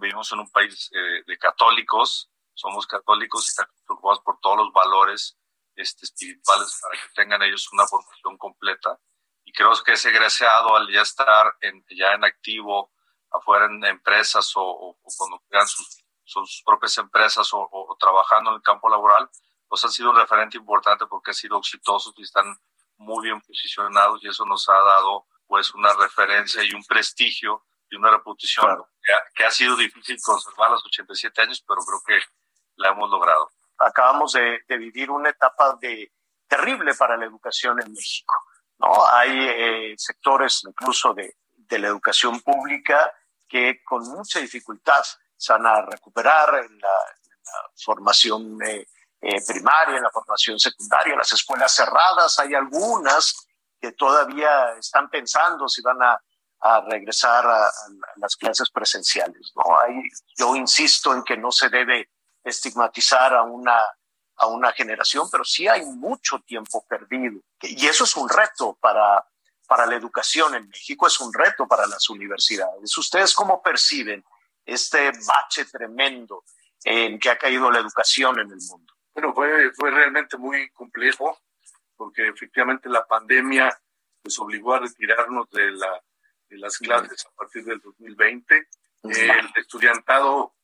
vivimos en un país eh, de católicos, somos católicos y estamos preocupados por todos los valores este, espirituales para que tengan ellos una formación completa. Y creo que ese egresado, al ya estar en, ya en activo, afuera en empresas o, o, cuando crean sus, sus propias empresas o, o, trabajando en el campo laboral, pues han sido un referente importante porque han sido exitosos y están muy bien posicionados y eso nos ha dado pues una referencia y un prestigio y una reputación que, ha, que, ha, sido difícil conservar a los 87 años, pero creo que la hemos logrado. Acabamos de, de vivir una etapa de, terrible para la educación en México. ¿no? Hay eh, sectores incluso de, de la educación pública que con mucha dificultad se van a recuperar en la, en formación eh, eh, primaria, en la formación secundaria, las escuelas cerradas, hay algunas que todavía están pensando si van a, regresar a, las clases presenciales. ¿no? Yo insisto en que no se debe estigmatizar a una, a una generación, pero sí hay mucho tiempo perdido. Y eso es un reto para, para la educación en México, es un reto para las universidades. ¿Ustedes cómo perciben este bache tremendo en que ha caído la educación en el mundo? Bueno, fue, fue realmente muy complejo porque efectivamente la pandemia nos obligó a retirarnos de, la, de las clases a partir del 2020. El estudiantado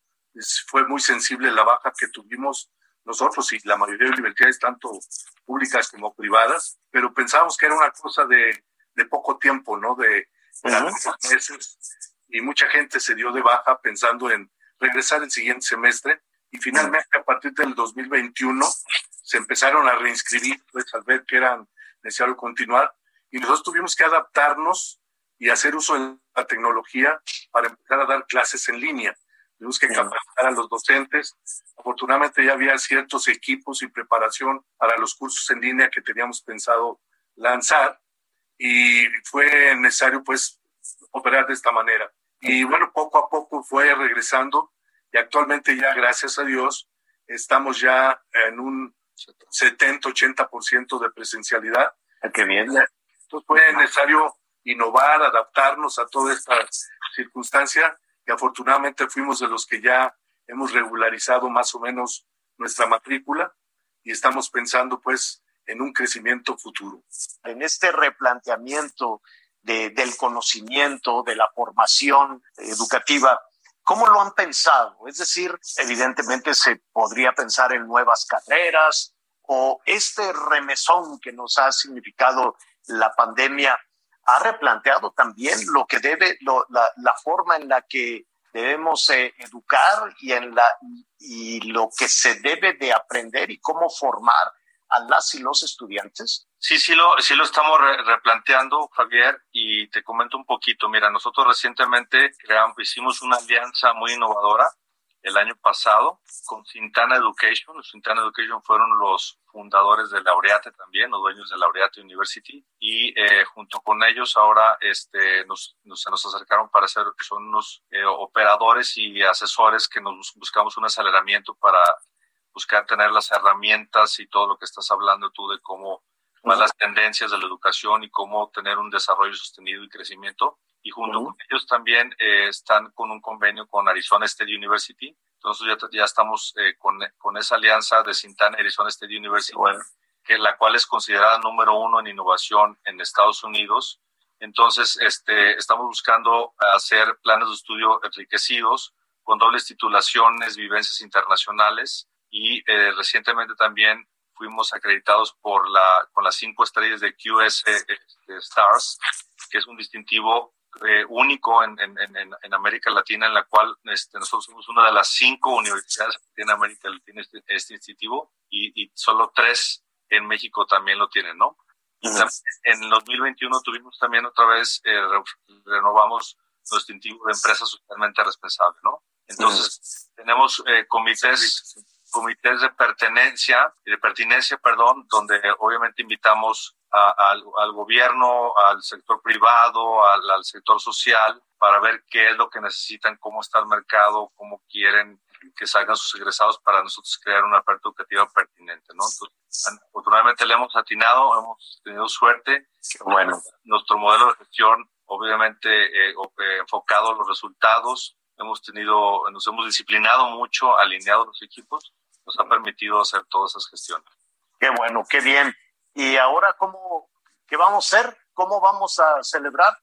fue muy sensible a la baja que tuvimos nosotros y la mayoría de universidades, tanto públicas como privadas, pero pensábamos que era una cosa de, de poco tiempo, ¿no? De, de meses. Y mucha gente se dio de baja pensando en regresar el siguiente semestre y finalmente a partir del 2021 se empezaron a reinscribir, pues al ver que era necesario continuar, y nosotros tuvimos que adaptarnos y hacer uso de la tecnología para empezar a dar clases en línea. Tuvimos que capacitar a los docentes. Afortunadamente ya había ciertos equipos y preparación para los cursos en línea que teníamos pensado lanzar y fue necesario pues operar de esta manera. Y bueno, poco a poco fue regresando y actualmente ya, gracias a Dios, estamos ya en un 70-80% de presencialidad. Ah, qué bien. Entonces fue necesario innovar, adaptarnos a toda esta circunstancia y afortunadamente fuimos de los que ya hemos regularizado más o menos nuestra matrícula y estamos pensando pues en un crecimiento futuro. En este replanteamiento de, del conocimiento, de la formación educativa, ¿Cómo lo han pensado? Es decir, evidentemente se podría pensar en nuevas carreras o este remesón que nos ha significado la pandemia ha replanteado también lo que debe, la, forma en la que debemos eh, educar y, en la, y lo que se debe de aprender y cómo formar a las y los estudiantes? Sí, sí lo, sí lo estamos re replanteando, Javier, y te comento un poquito. Mira, nosotros recientemente creamos, hicimos una alianza muy innovadora el año pasado con Sintana Education. Sintana Education fueron los fundadores de Laureate también, los dueños de Laureate University, y eh, junto con ellos ahora este, nos, nos, se nos acercaron para ser, son unos eh, operadores y asesores que nos buscamos un aceleramiento para buscar tener las herramientas y todo lo que estás hablando tú de cómo van las tendencias de la educación y cómo tener un desarrollo sostenido y crecimiento. Y junto uh -huh. con ellos también eh, están con un convenio con Arizona State University. Entonces ya, ya estamos eh, con, con, esa alianza de Sintana Arizona State University, bueno. que la cual es considerada número uno en innovación en Estados Unidos. Entonces, este, estamos buscando hacer planes de estudio enriquecidos con dobles titulaciones, vivencias internacionales, y eh, recientemente también fuimos acreditados por la, con las cinco estrellas de QS eh, Stars, que es un distintivo eh, único en, en, en, en, América Latina, en la cual este, nosotros somos una de las cinco universidades que tiene América Latina este, este distintivo y, y, solo tres en México también lo tienen, ¿no? Uh -huh. en 2021 tuvimos también otra vez, eh, renovamos los distintivos de empresa socialmente responsable, ¿no? Entonces, uh -huh. tenemos comités comités de pertenencia, de pertinencia, perdón, donde obviamente invitamos al, gobierno, al sector privado, al, al, sector social, para ver qué es lo que necesitan, cómo está el mercado, cómo quieren que salgan sus egresados para nosotros crear una oferta educativa pertinente, ¿no? Entonces, afortunadamente le hemos atinado, hemos tenido suerte. Bueno. Nuestro modelo de gestión, obviamente, eh, eh, enfocado a los resultados, hemos tenido, nos hemos disciplinado mucho, alineado los equipos, nos ha permitido hacer todas esas gestiones. Qué bueno, qué bien. ¿Y ahora cómo, qué vamos a hacer? ¿Cómo vamos a celebrar?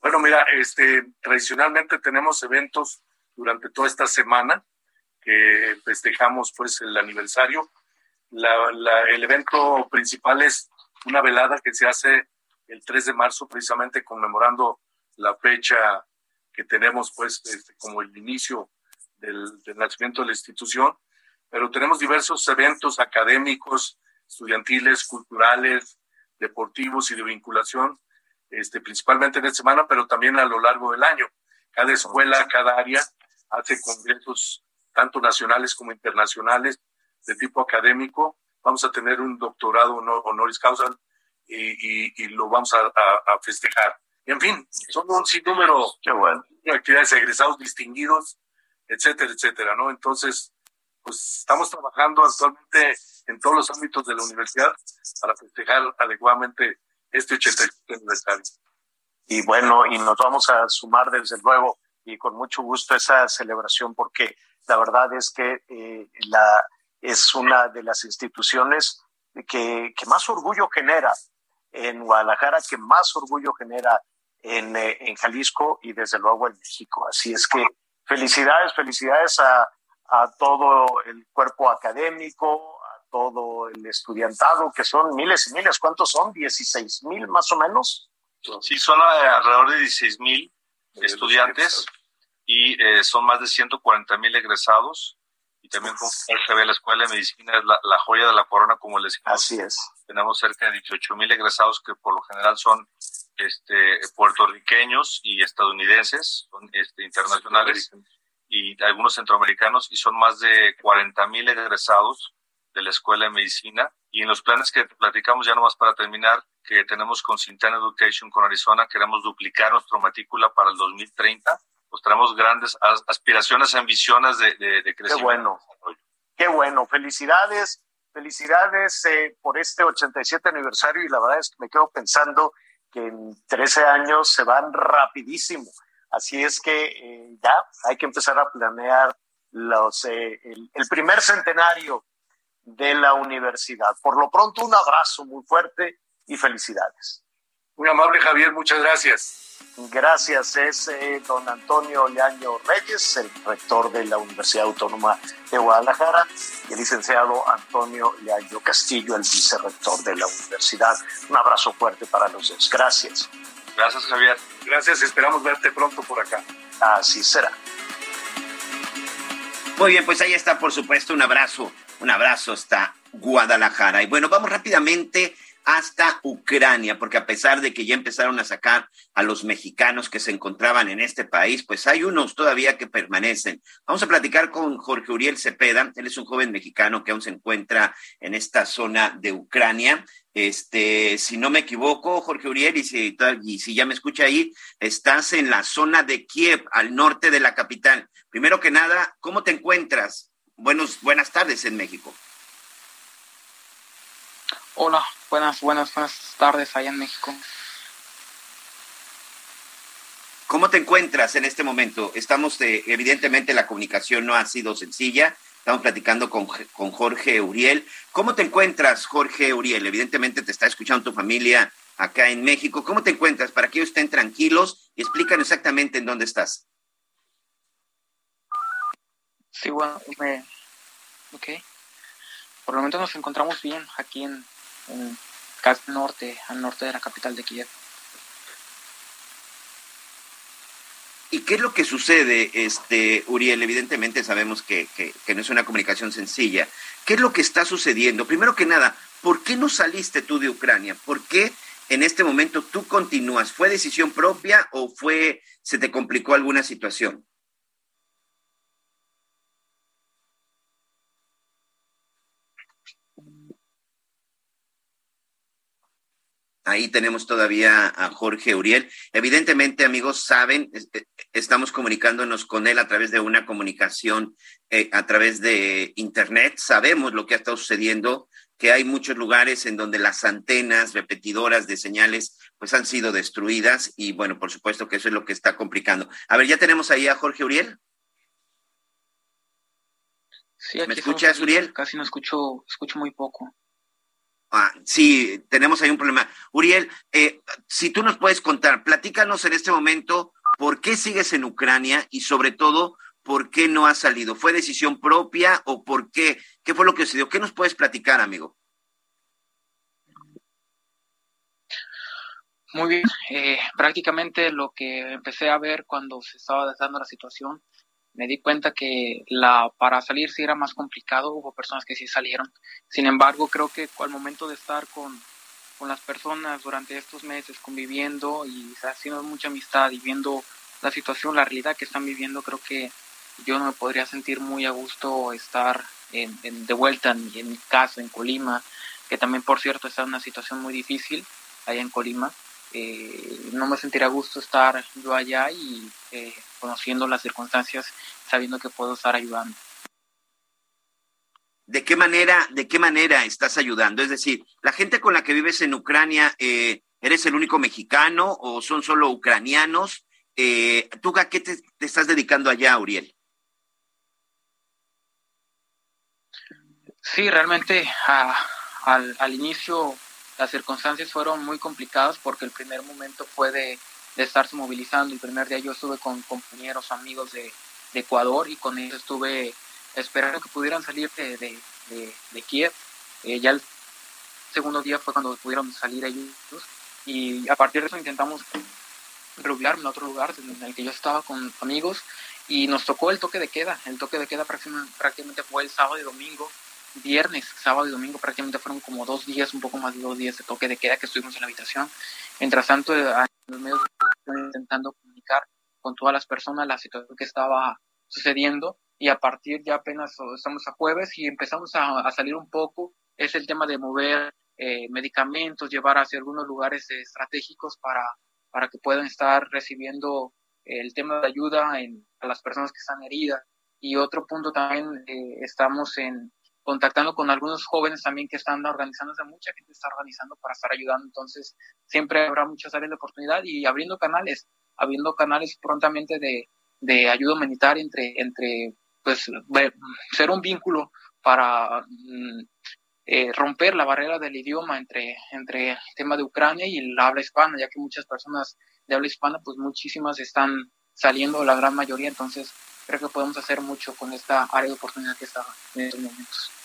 Bueno, mira, este, tradicionalmente tenemos eventos durante toda esta semana que festejamos pues el aniversario. el evento principal es una velada que se hace el 3 de marzo precisamente conmemorando la fecha que tenemos pues este, como el inicio del, del, nacimiento de la institución, pero tenemos diversos eventos académicos, estudiantiles, culturales, deportivos y de vinculación, este, principalmente en esta semana, pero también a lo largo del año. Cada escuela, cada área hace congresos tanto nacionales como internacionales de tipo académico. Vamos a tener un doctorado honoris causa y, y, lo vamos a, a, festejar. Y en fin, son un sinnúmero de actividades egresados distinguidos, etcétera, etcétera, ¿no? Entonces, pues estamos trabajando actualmente en todos los ámbitos de la universidad para festejar adecuadamente este 87 aniversario. Y bueno, y nos vamos a sumar desde luego y con mucho gusto esa celebración porque la verdad es que eh, la, es una de las instituciones que, que, más orgullo genera en Guadalajara, que más orgullo genera en, eh, en, Jalisco y desde luego en México. Así es que felicidades, felicidades a, a todo el cuerpo académico, a todo el estudiantado, que son miles y miles. ¿Cuántos son? ¿16 mil más o menos? Sí, son alrededor de 16 mil estudiantes y eh, son más de 140 mil egresados. Y también como se ve, la Escuela de Medicina es la, joya de la corona, como les decimos. Así es. Tenemos cerca de 18 mil egresados que por lo general son este, puertorriqueños y estadounidenses, son este, internacionales y algunos centroamericanos, y son más de 40 mil egresados de la Escuela de Medicina. Y en los planes que platicamos, ya nomás para terminar, que tenemos con Sintana Education con Arizona, queremos duplicar nuestra matrícula para el 2030 pues tenemos grandes aspiraciones, ambiciones de, de, crecimiento. Qué bueno, qué bueno, felicidades, felicidades eh, por este 87 aniversario y la verdad es que me quedo pensando que en 13 años se van rapidísimo. Así es que eh, ya hay que empezar a planear los, eh, el, el primer centenario de la universidad. Por lo pronto, un abrazo muy fuerte y felicidades. Muy amable, Javier, muchas gracias. Gracias, es eh, don Antonio Leaño Reyes, el rector de la Universidad Autónoma de Guadalajara, y el licenciado Antonio Leaño Castillo, el vicerrector de la universidad. Un abrazo fuerte para los dos. Gracias. Gracias, Javier. Gracias, esperamos verte pronto por acá. Así será. Muy bien, pues ahí está, por supuesto, un abrazo, un abrazo hasta Guadalajara. Y bueno, vamos rápidamente hasta Ucrania, porque a pesar de que ya empezaron a sacar a los mexicanos que se encontraban en este país, pues hay unos todavía que permanecen. Vamos a platicar con Jorge Uriel Cepeda, él es un joven mexicano que aún se encuentra en esta zona de Ucrania. Este, si no me equivoco, Jorge Uriel, y si, y si ya me escucha ahí, estás en la zona de Kiev, al norte de la capital. Primero que nada, ¿cómo te encuentras? Buenos, buenas tardes en México. Hola, buenas, buenas, buenas tardes allá en México. ¿Cómo te encuentras en este momento? Estamos, eh, evidentemente la comunicación no ha sido sencilla. Estamos platicando con, con Jorge Uriel. ¿Cómo te encuentras, Jorge Uriel? Evidentemente te está escuchando tu familia acá en México. ¿Cómo te encuentras? Para que ellos estén tranquilos y explican exactamente en dónde estás. Sí, bueno, me... ok. Por el momento nos encontramos bien aquí en, casi norte, al norte de la capital de Kiev. ¿Y qué es lo que sucede, este, Uriel? Evidentemente sabemos que, que, no es una comunicación sencilla. ¿Qué es lo que está sucediendo? Primero que nada, ¿por qué no saliste tú de Ucrania? ¿Por qué en este momento tú continúas? ¿Fue decisión propia o fue, se te complicó alguna situación? Ahí tenemos todavía a Jorge Uriel. Evidentemente, amigos, saben, eh, estamos comunicándonos con él a través de una comunicación eh, a través de Internet. Sabemos lo que ha estado sucediendo, que hay muchos lugares en donde las antenas repetidoras de señales pues han sido destruidas y bueno, por supuesto que eso es lo que está complicando. A ver, ya tenemos ahí a Jorge Uriel. Sí, ¿Me escuchas, Uriel? Casi no escucho, escucho muy poco. Ah, sí, tenemos ahí un problema. Uriel, eh, si tú nos puedes contar, platícanos en este momento por qué sigues en Ucrania y sobre todo, por qué no has salido. ¿Fue decisión propia o por qué? ¿Qué fue lo que sucedió? ¿Qué nos puedes platicar, amigo? Muy bien, eh, prácticamente lo que empecé a ver cuando se estaba dando la situación me di cuenta que la para salir sí era más complicado, hubo personas que sí salieron. Sin embargo, creo que al momento de estar con, con las personas durante estos meses conviviendo y haciendo mucha amistad y viendo la situación, la realidad que están viviendo, creo que yo no me podría sentir muy a gusto estar en, de vuelta en, en, mi casa, en Colima, que también, por cierto, está en una situación muy difícil allá en Colima. Eh, no me sentiría a gusto estar yo allá y eh, conociendo las circunstancias, sabiendo que puedo estar ayudando. ¿De qué manera, de qué manera estás ayudando? Es decir, la gente con la que vives en Ucrania, eh, ¿eres el único mexicano o son solo ucranianos? Eh, ¿Tú a qué te, estás dedicando allá, Uriel? Sí, realmente al, al inicio las circunstancias fueron muy complicadas porque el primer momento fue de de estarse movilizando. El primer día yo estuve con compañeros, amigos de, Ecuador y con ellos estuve esperando que pudieran salir de, de, Kiev. Eh, ya el segundo día fue cuando pudieron salir ellos y a partir de eso intentamos reubicarme en otro lugar en el que yo estaba con amigos y nos tocó el toque de queda. El toque de queda prácticamente fue el sábado y domingo viernes, sábado y domingo prácticamente fueron como dos días, un poco más de dos días de toque de queda que estuvimos en la habitación. Mientras tanto, en los medios intentando comunicar con todas las personas la situación que estaba sucediendo y a partir ya apenas estamos a jueves y empezamos a, salir un poco, es el tema de mover eh, medicamentos, llevar hacia algunos lugares estratégicos para, para que puedan estar recibiendo el tema de ayuda en, a las personas que están heridas. Y otro punto también, eh, estamos en, contactando con algunos jóvenes también que están organizándose, mucha gente está organizando para estar ayudando, entonces siempre habrá muchas áreas de oportunidad y abriendo canales, abriendo canales prontamente de, de ayuda humanitaria entre, entre, pues, ser un vínculo para mm, eh, romper la barrera del idioma entre, entre el tema de Ucrania y el habla hispana, ya que muchas personas de habla hispana, pues muchísimas están saliendo, la gran mayoría, entonces creo que podemos hacer mucho con esta área de oportunidad que está en estos momentos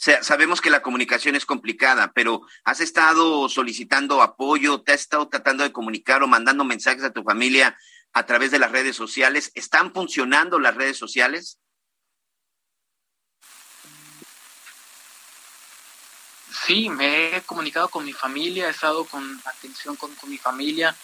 sabemos que la comunicación es complicada, pero ¿has estado solicitando apoyo? ¿Te has estado tratando de comunicar o mandando mensajes a tu familia a través de las redes sociales? ¿Están funcionando las redes sociales? Sí, me he comunicado con mi familia, he estado con atención con, mi familia.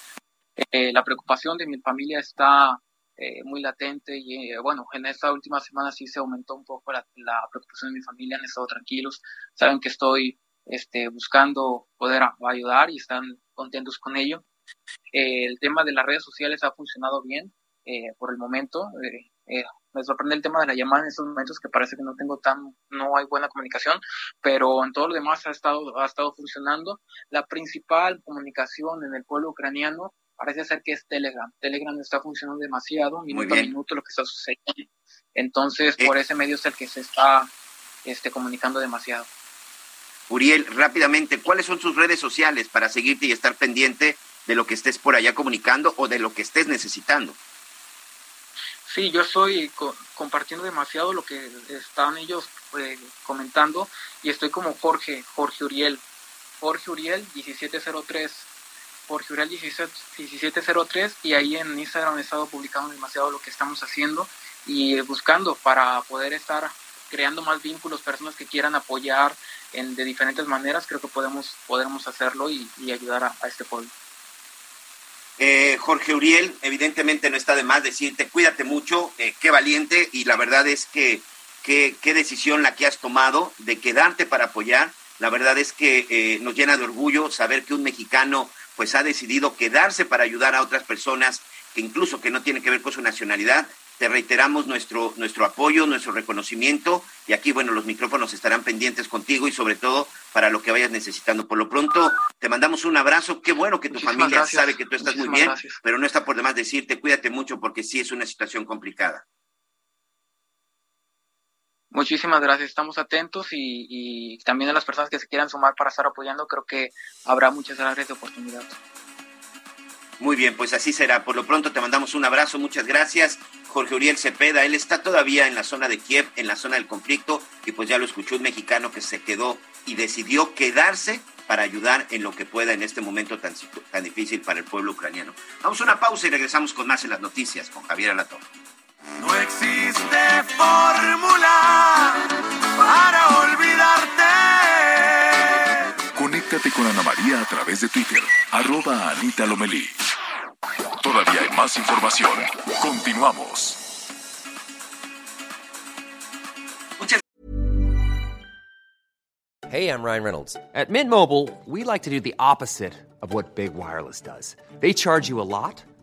Eh, la preocupación de mi familia está eh, muy latente y eh, bueno, en esta última semana sí se aumentó un poco la, preocupación de mi familia, han estado tranquilos, saben que estoy este, buscando poder ayudar y están contentos con ello. Eh, el tema de las redes sociales ha funcionado bien por el momento. me sorprende el tema de la llamada en estos momentos que parece que no tengo tan, no hay buena comunicación, pero en todo lo demás ha estado, ha estado funcionando. La principal comunicación en el pueblo ucraniano parece ser que es Telegram. Telegram está funcionando demasiado, minuto a minuto lo que está sucediendo. Entonces, por ese medio es el que se está este, comunicando demasiado. Uriel, rápidamente, ¿cuáles son tus redes sociales para seguirte y estar pendiente de lo que estés por allá comunicando o de lo que estés necesitando? Sí, yo estoy compartiendo demasiado lo que están ellos eh, comentando y estoy como Jorge, Jorge Uriel, Jorge Uriel 1703 por Jurel 1703 y ahí en Instagram he estado publicando demasiado lo que estamos haciendo y buscando para poder estar creando más vínculos, personas que quieran apoyar en, de diferentes maneras, creo que podemos, podemos hacerlo y, ayudar a, este pueblo. Eh, Jorge Uriel, evidentemente no está de más decirte, cuídate mucho, eh, qué valiente y la verdad es que qué decisión la que has tomado de quedarte para apoyar La verdad es que eh, nos llena de orgullo saber que un mexicano pues ha decidido quedarse para ayudar a otras personas que incluso que no tiene que ver con su nacionalidad. Te reiteramos nuestro, nuestro apoyo, nuestro reconocimiento y aquí, bueno, los micrófonos estarán pendientes contigo y sobre todo para lo que vayas necesitando. Por lo pronto, te mandamos un abrazo. Qué bueno que tu familia sabe que tú estás muy bien, pero no está por demás decirte, cuídate mucho porque sí es una situación complicada. Muchísimas gracias, estamos atentos y, también a las personas que se quieran sumar para estar apoyando, creo que habrá muchas áreas de oportunidad. Muy bien, pues así será. Por lo pronto te mandamos un abrazo, muchas gracias. Jorge Uriel Cepeda, él está todavía en la zona de Kiev, en la zona del conflicto, y pues ya lo escuchó un mexicano que se quedó y decidió quedarse para ayudar en lo que pueda en este momento tan, tan difícil para el pueblo ucraniano. Vamos a una pausa y regresamos con más en las noticias con Javier Alatorre. No existe fórmula para olvidarte. Conéctate con Ana María a través de Twitter, arroba Anita Lomelí. Todavía hay más información. Continuamos. Hey, I'm Ryan Reynolds. At Mint Mobile, we like to do the opposite of what Big Wireless does. They charge you a lot,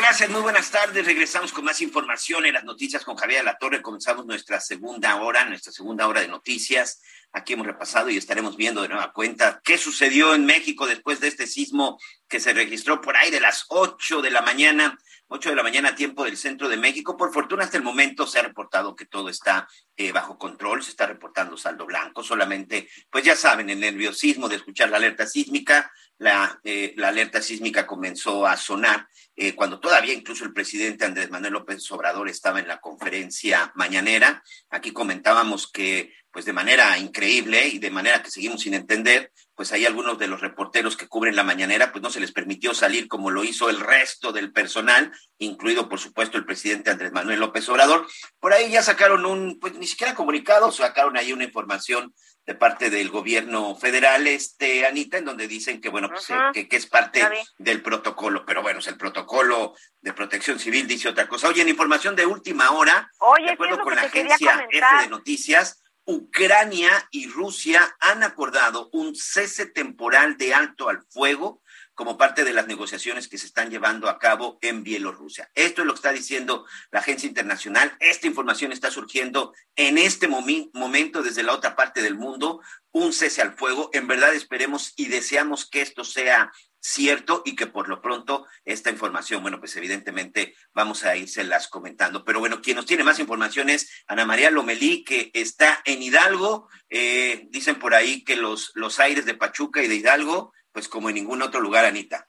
Gracias, muy buenas tardes. Regresamos con más información en las noticias con Javier La Torre. Comenzamos nuestra segunda hora, nuestra segunda hora de noticias. Aquí hemos repasado y estaremos viendo de nueva cuenta qué sucedió en México después de este sismo que se registró por ahí de las 8 de la mañana 8 de la mañana, tiempo del centro de México. Por fortuna, hasta el momento se ha reportado que todo está eh, bajo control, se está reportando saldo blanco. Solamente, pues ya saben, el nerviosismo de escuchar la alerta sísmica, la, eh, alerta sísmica comenzó a sonar eh, cuando todavía incluso el presidente Andrés Manuel López Obrador estaba en la conferencia mañanera. Aquí comentábamos que pues de manera increíble y de manera que seguimos sin entender, pues hay algunos de los reporteros que cubren la mañanera, pues no se les permitió salir como lo hizo el resto del personal, incluido por supuesto el presidente Andrés Manuel López Obrador. Por ahí ya sacaron un, pues ni siquiera comunicado, sacaron ahí una información de parte del gobierno federal, este Anita, en donde dicen que bueno, pues que, que, es parte del protocolo, pero bueno, es el protocolo de protección civil dice otra cosa. Oye, en información de última hora, Oye, de acuerdo ¿qué es lo con la agencia F de noticias, Ucrania y Rusia han acordado un cese temporal de alto al fuego como parte de las negociaciones que se están llevando a cabo en Bielorrusia. Esto es lo que está diciendo la agencia internacional. Esta información está surgiendo en este momento desde la otra parte del mundo, un cese al fuego. En verdad esperemos y deseamos que esto sea cierto y que por lo pronto esta información, bueno, pues evidentemente vamos a las comentando. Pero bueno, quien nos tiene más información es Ana María Lomelí, que está en Hidalgo. Eh, dicen por ahí que los, los aires de Pachuca y de Hidalgo, pues como en ningún otro lugar, Anita.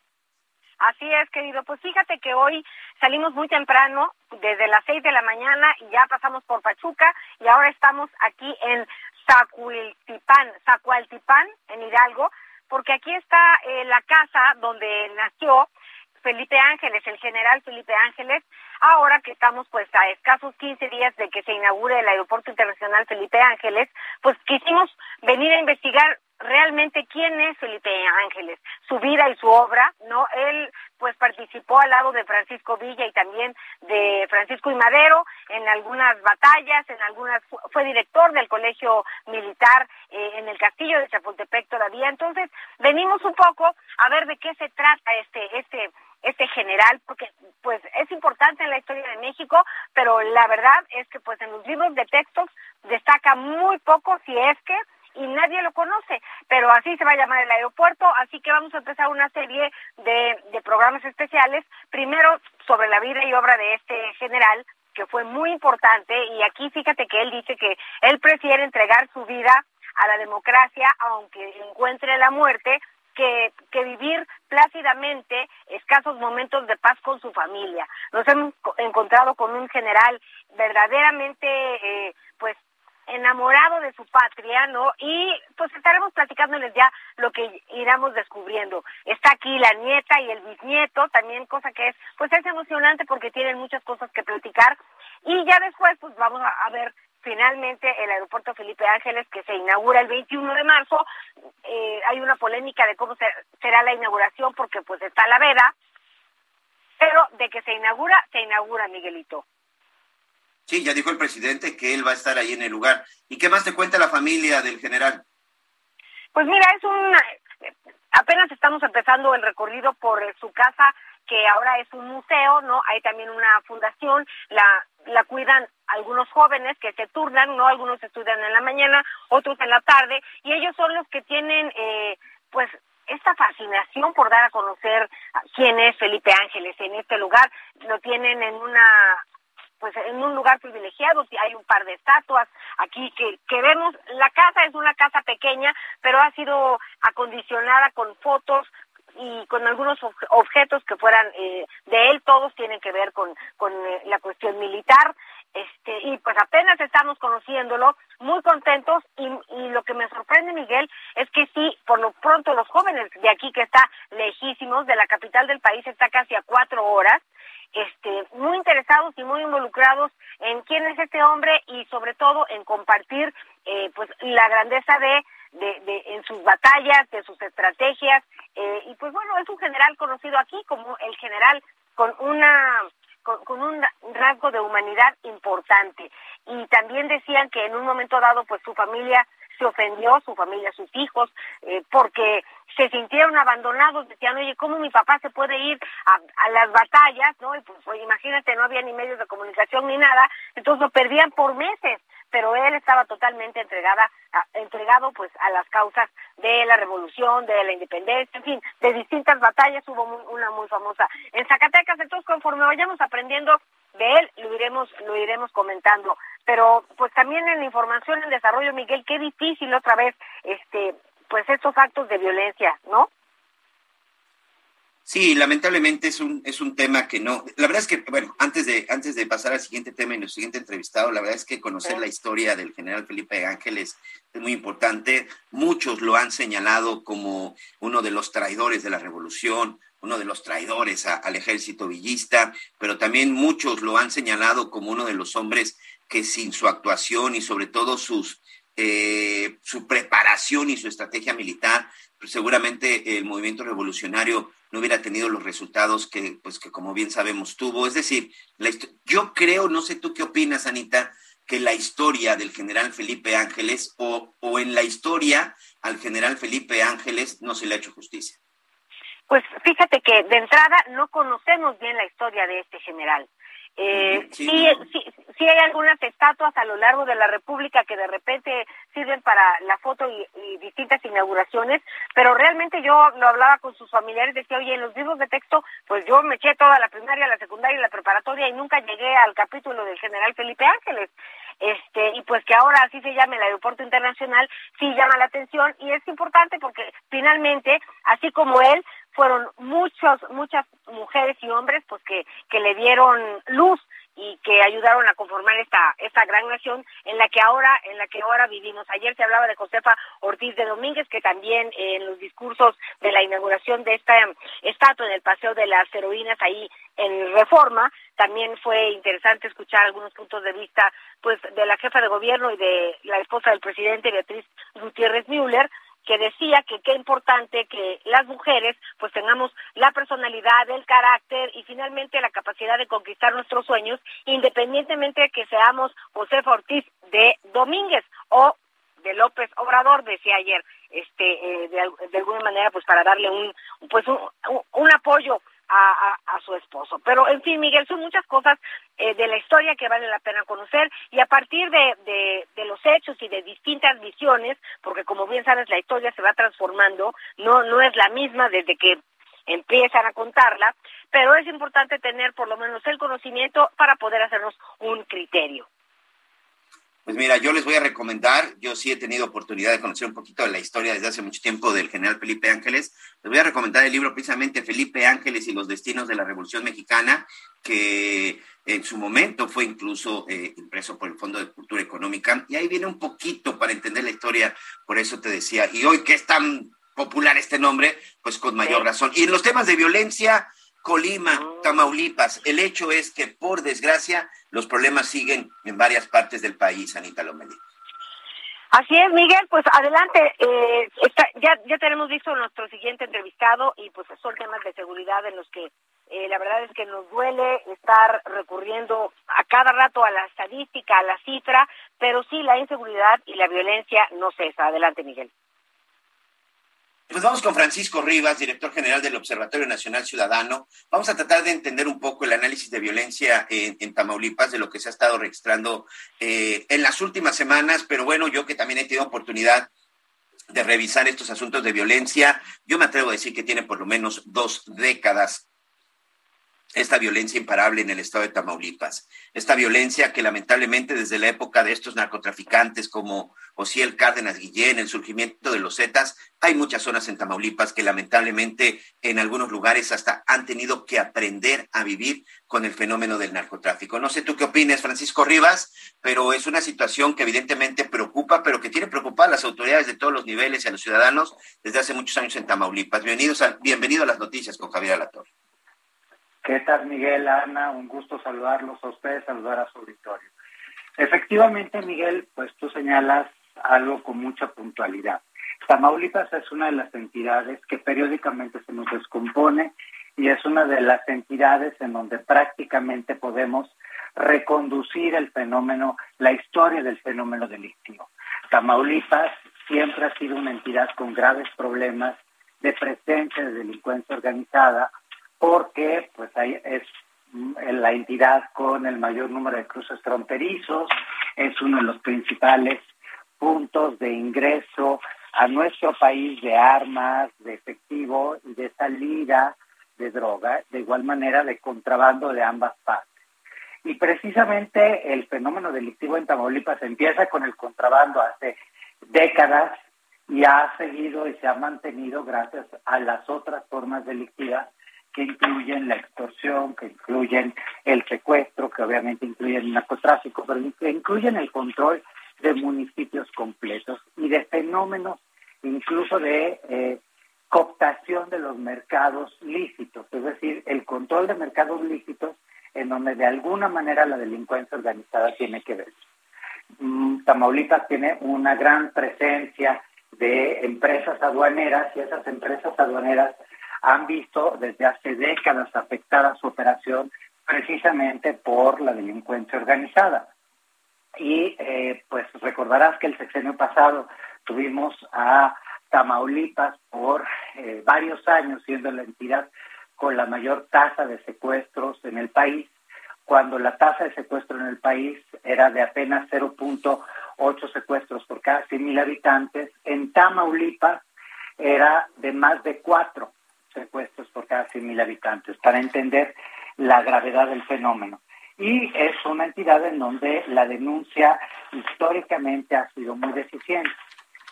Así es, querido. Pues fíjate que hoy salimos muy temprano, desde las seis de la mañana, y ya pasamos por Pachuca, y ahora estamos aquí en Zacualtipán, Zacualtipán, en Hidalgo, porque aquí está eh, la casa donde nació Felipe Ángeles, el general Felipe Ángeles, ahora que estamos pues a escasos 15 días de que se inaugure el Aeropuerto Internacional Felipe Ángeles, pues quisimos venir a investigar realmente quién es Felipe Ángeles, su vida y su obra, ¿no? Él pues participó al lado de Francisco Villa y también de Francisco y Madero en algunas batallas, en algunas fue director del colegio militar eh, en el castillo de Chapultepec todavía. Entonces, venimos un poco a ver de qué se trata este este este general, porque pues es importante en la historia de México, pero la verdad es que pues en los libros de textos destaca muy poco si es que y nadie lo conoce, pero así se va a llamar el aeropuerto, así que vamos a empezar una serie de, de programas especiales, primero sobre la vida y obra de este general, que fue muy importante, y aquí fíjate que él dice que él prefiere entregar su vida a la democracia, aunque encuentre la muerte, que, que vivir plácidamente escasos momentos de paz con su familia. Nos hemos encontrado con un general verdaderamente, eh, pues, enamorado de su patria, ¿no? Y pues estaremos platicándoles ya lo que iremos descubriendo. Está aquí la nieta y el bisnieto, también cosa que es, pues es emocionante porque tienen muchas cosas que platicar. Y ya después, pues vamos a, ver finalmente el aeropuerto Felipe Ángeles que se inaugura el 21 de marzo. Eh, hay una polémica de cómo será la inauguración porque pues está la veda, pero de que se inaugura, se inaugura, Miguelito. Sí, ya dijo el presidente que él va a estar ahí en el lugar. ¿Y qué más te cuenta la familia del general? Pues mira, es un... Apenas estamos empezando el recorrido por su casa, que ahora es un museo, ¿no? Hay también una fundación, la, la cuidan algunos jóvenes que se turnan, ¿no? Algunos estudian en la mañana, otros en la tarde, y ellos son los que tienen, eh, pues, esta fascinación por dar a conocer quién es Felipe Ángeles en este lugar. Lo tienen en una pues en un lugar privilegiado, hay un par de estatuas aquí que, que vemos, la casa es una casa pequeña, pero ha sido acondicionada con fotos, y con algunos objetos que fueran eh, de él, todos tienen que ver con, con eh, la cuestión militar, este, y pues apenas estamos conociéndolo, muy contentos, y, y lo que me sorprende, Miguel, es que sí, por lo pronto los jóvenes de aquí que está lejísimos, de la capital del país, está casi a cuatro horas, este, muy interesados y muy involucrados en quién es este hombre y sobre todo en compartir eh, pues la grandeza de, de, en sus batallas, de sus estrategias eh, y pues bueno es un general conocido aquí como el general con una con, con, un rasgo de humanidad importante. Y también decían que en un momento dado pues su familia se ofendió, su familia, sus hijos, eh, porque se sintieron abandonados, decían, oye, ¿cómo mi papá se puede ir a, las batallas? ¿no? Y pues, imagínate, no había ni medios de comunicación ni nada, entonces lo perdían por meses, pero él estaba totalmente entregada, entregado pues a las causas de la revolución, de la independencia, en fin, de distintas batallas, hubo una muy famosa en Zacatecas, entonces conforme vayamos aprendiendo de él lo iremos lo iremos comentando pero pues también en la información en desarrollo Miguel qué difícil otra vez este pues estos actos de violencia no Sí, lamentablemente es un, es un tema que no. La verdad es que, bueno, antes de, antes de pasar al siguiente tema y nuestro siguiente entrevistado, la verdad es que conocer la historia del general Felipe Ángeles es muy importante. Muchos lo han señalado como uno de los traidores de la revolución, uno de los traidores al ejército villista, pero también muchos lo han señalado como uno de los hombres que sin su actuación y sobre todo sus, eh, su preparación y su estrategia militar, pues seguramente el movimiento revolucionario no hubiera tenido los resultados que, pues que como bien sabemos tuvo. Es decir, yo creo, no sé tú qué opinas, Anita, que la historia del general Felipe Ángeles o, o en la historia al general Felipe Ángeles no se le ha hecho justicia. Pues fíjate que de entrada no conocemos bien la historia de este general. Eh, sí, sí, sí, hay algunas estatuas a lo largo de la República que de repente sirven para la foto y, distintas inauguraciones, pero realmente yo lo hablaba con sus familiares, decía, oye, en los libros de texto, pues yo me eché toda la primaria, la secundaria y la preparatoria y nunca llegué al capítulo del general Felipe Ángeles. Este, y pues que ahora así se llame el aeropuerto internacional, sí llama la atención y es importante porque finalmente, así como él, fueron muchos, muchas mujeres y hombres pues que, que le dieron luz y que ayudaron a conformar esta esta gran nación en la que ahora en la que ahora vivimos. Ayer se hablaba de Josefa Ortiz de Domínguez que también en los discursos de la inauguración de esta estatua en el Paseo de las Heroínas ahí en Reforma también fue interesante escuchar algunos puntos de vista pues de la jefa de gobierno y de la esposa del presidente Beatriz Gutiérrez Müller que decía que qué importante que las mujeres pues tengamos la personalidad, el carácter y finalmente la capacidad de conquistar nuestros sueños, independientemente de que seamos José Ortiz de Domínguez o de López Obrador, decía ayer, este, eh, de, alguna manera, pues para darle un, pues un, un apoyo a, su esposo. Pero, en fin, Miguel, son muchas cosas eh, de la historia que vale la pena conocer y a partir de, de, los hechos y de distintas visiones, porque como bien sabes, la historia se va transformando, no, no es la misma desde que empiezan a contarla, pero es importante tener por lo menos el conocimiento para poder hacernos un criterio. Pues mira, yo les voy a recomendar, yo sí he tenido oportunidad de conocer un poquito de la historia desde hace mucho tiempo del general Felipe Ángeles. Les voy a recomendar el libro precisamente Felipe Ángeles y los destinos de la Revolución Mexicana, que en su momento fue incluso eh, impreso por el Fondo de Cultura Económica. Y ahí viene un poquito para entender la historia, por eso te decía. Y hoy que es tan popular este nombre, pues con mayor razón. Y en los temas de violencia, Colima, Tamaulipas. El hecho es que, por desgracia, los problemas siguen en varias partes del país, Anita Lomelí. Así es, Miguel, pues adelante. Eh, ya, ya tenemos visto nuestro siguiente entrevistado y pues son temas de seguridad en los que eh, la verdad es que nos duele estar recurriendo a cada rato a la estadística, a la cifra, pero sí la inseguridad y la violencia no cesa. Adelante, Miguel. Pues vamos con Francisco Rivas, director general del Observatorio Nacional Ciudadano. Vamos a tratar de entender un poco el análisis de violencia en, Tamaulipas, de lo que se ha estado registrando eh, en las últimas semanas, pero bueno, yo que también he tenido oportunidad de revisar estos asuntos de violencia, yo me atrevo a decir que tiene por lo menos dos décadas esta violencia imparable en el estado de Tamaulipas. Esta violencia que lamentablemente desde la época de estos narcotraficantes como Osiel Cárdenas Guillén, el surgimiento de los Zetas, hay muchas zonas en Tamaulipas que lamentablemente en algunos lugares hasta han tenido que aprender a vivir con el fenómeno del narcotráfico. No sé tú qué opinas, Francisco Rivas, pero es una situación que evidentemente preocupa, pero que tiene preocupar a las autoridades de todos los niveles y a los ciudadanos desde hace muchos años en Tamaulipas. Bienvenidos a, bienvenido a las noticias con Javier Alatorre. ¿Qué tal, Miguel, Ana? Un gusto saludarlos a ustedes, saludar a su auditorio. Efectivamente, Miguel, pues tú señalas algo con mucha puntualidad. Tamaulipas es una de las entidades que periódicamente se nos descompone y es una de las entidades en donde prácticamente podemos reconducir el fenómeno, la historia del fenómeno delictivo. Tamaulipas siempre ha sido una entidad con graves problemas de presencia de delincuencia organizada, porque pues ahí es mm, la entidad con el mayor número de cruces fronterizos, es uno de los principales puntos de ingreso a nuestro país de armas, de efectivo y de salida de droga, de igual manera de contrabando de ambas partes. Y precisamente el fenómeno delictivo en Tamaulipas empieza con el contrabando hace décadas y ha seguido y se ha mantenido gracias a las otras formas delictivas que incluyen la extorsión, que incluyen el secuestro, que obviamente incluyen el narcotráfico, pero que incluyen el control de municipios completos y de fenómenos incluso de eh, cooptación de los mercados lícitos, es decir, el control de mercados lícitos en donde de alguna manera la delincuencia organizada tiene que ver. Mm, Tamaulipas tiene una gran presencia de empresas aduaneras y esas empresas aduaneras han visto desde hace décadas afectada su operación precisamente por la delincuencia organizada. Y eh, pues recordarás que el sexenio pasado tuvimos a Tamaulipas por eh, varios años siendo la entidad con la mayor tasa de secuestros en el país, cuando la tasa de secuestro en el país era de apenas 0.8 secuestros por cada 100.000 habitantes, en Tamaulipas era de más de 4 secuestros por cada 100.000 habitantes, para entender la gravedad del fenómeno. Y es una entidad en donde la denuncia históricamente ha sido muy deficiente.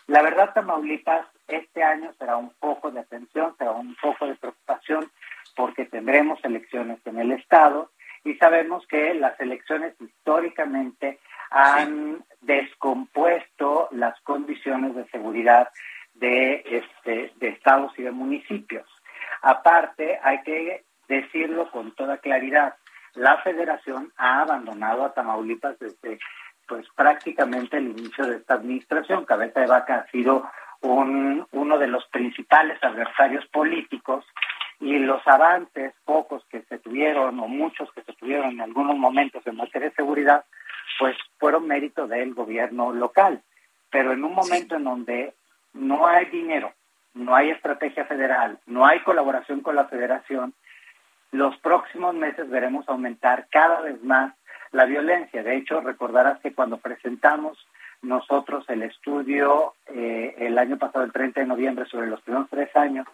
La verdad, Tamaulipas este año será un poco de atención, será un poco de preocupación, porque tendremos elecciones en el Estado y sabemos que las elecciones históricamente han descompuesto las condiciones de seguridad de, este, de estados y de municipios. Aparte, hay que decirlo con toda claridad, la federación ha abandonado a Tamaulipas desde pues prácticamente el inicio de esta administración. Cabeza de Vaca ha sido un, uno de los principales adversarios políticos y los avances, pocos que se tuvieron o muchos que se tuvieron en algunos momentos en materia de seguridad, pues fueron mérito del gobierno local. Pero en un momento en donde no hay dinero, no hay estrategia federal, no hay colaboración con la federación, los próximos meses veremos aumentar cada vez más la violencia. De hecho, recordarás que cuando presentamos nosotros el estudio eh, el año pasado, el 30 de noviembre, sobre los primeros tres años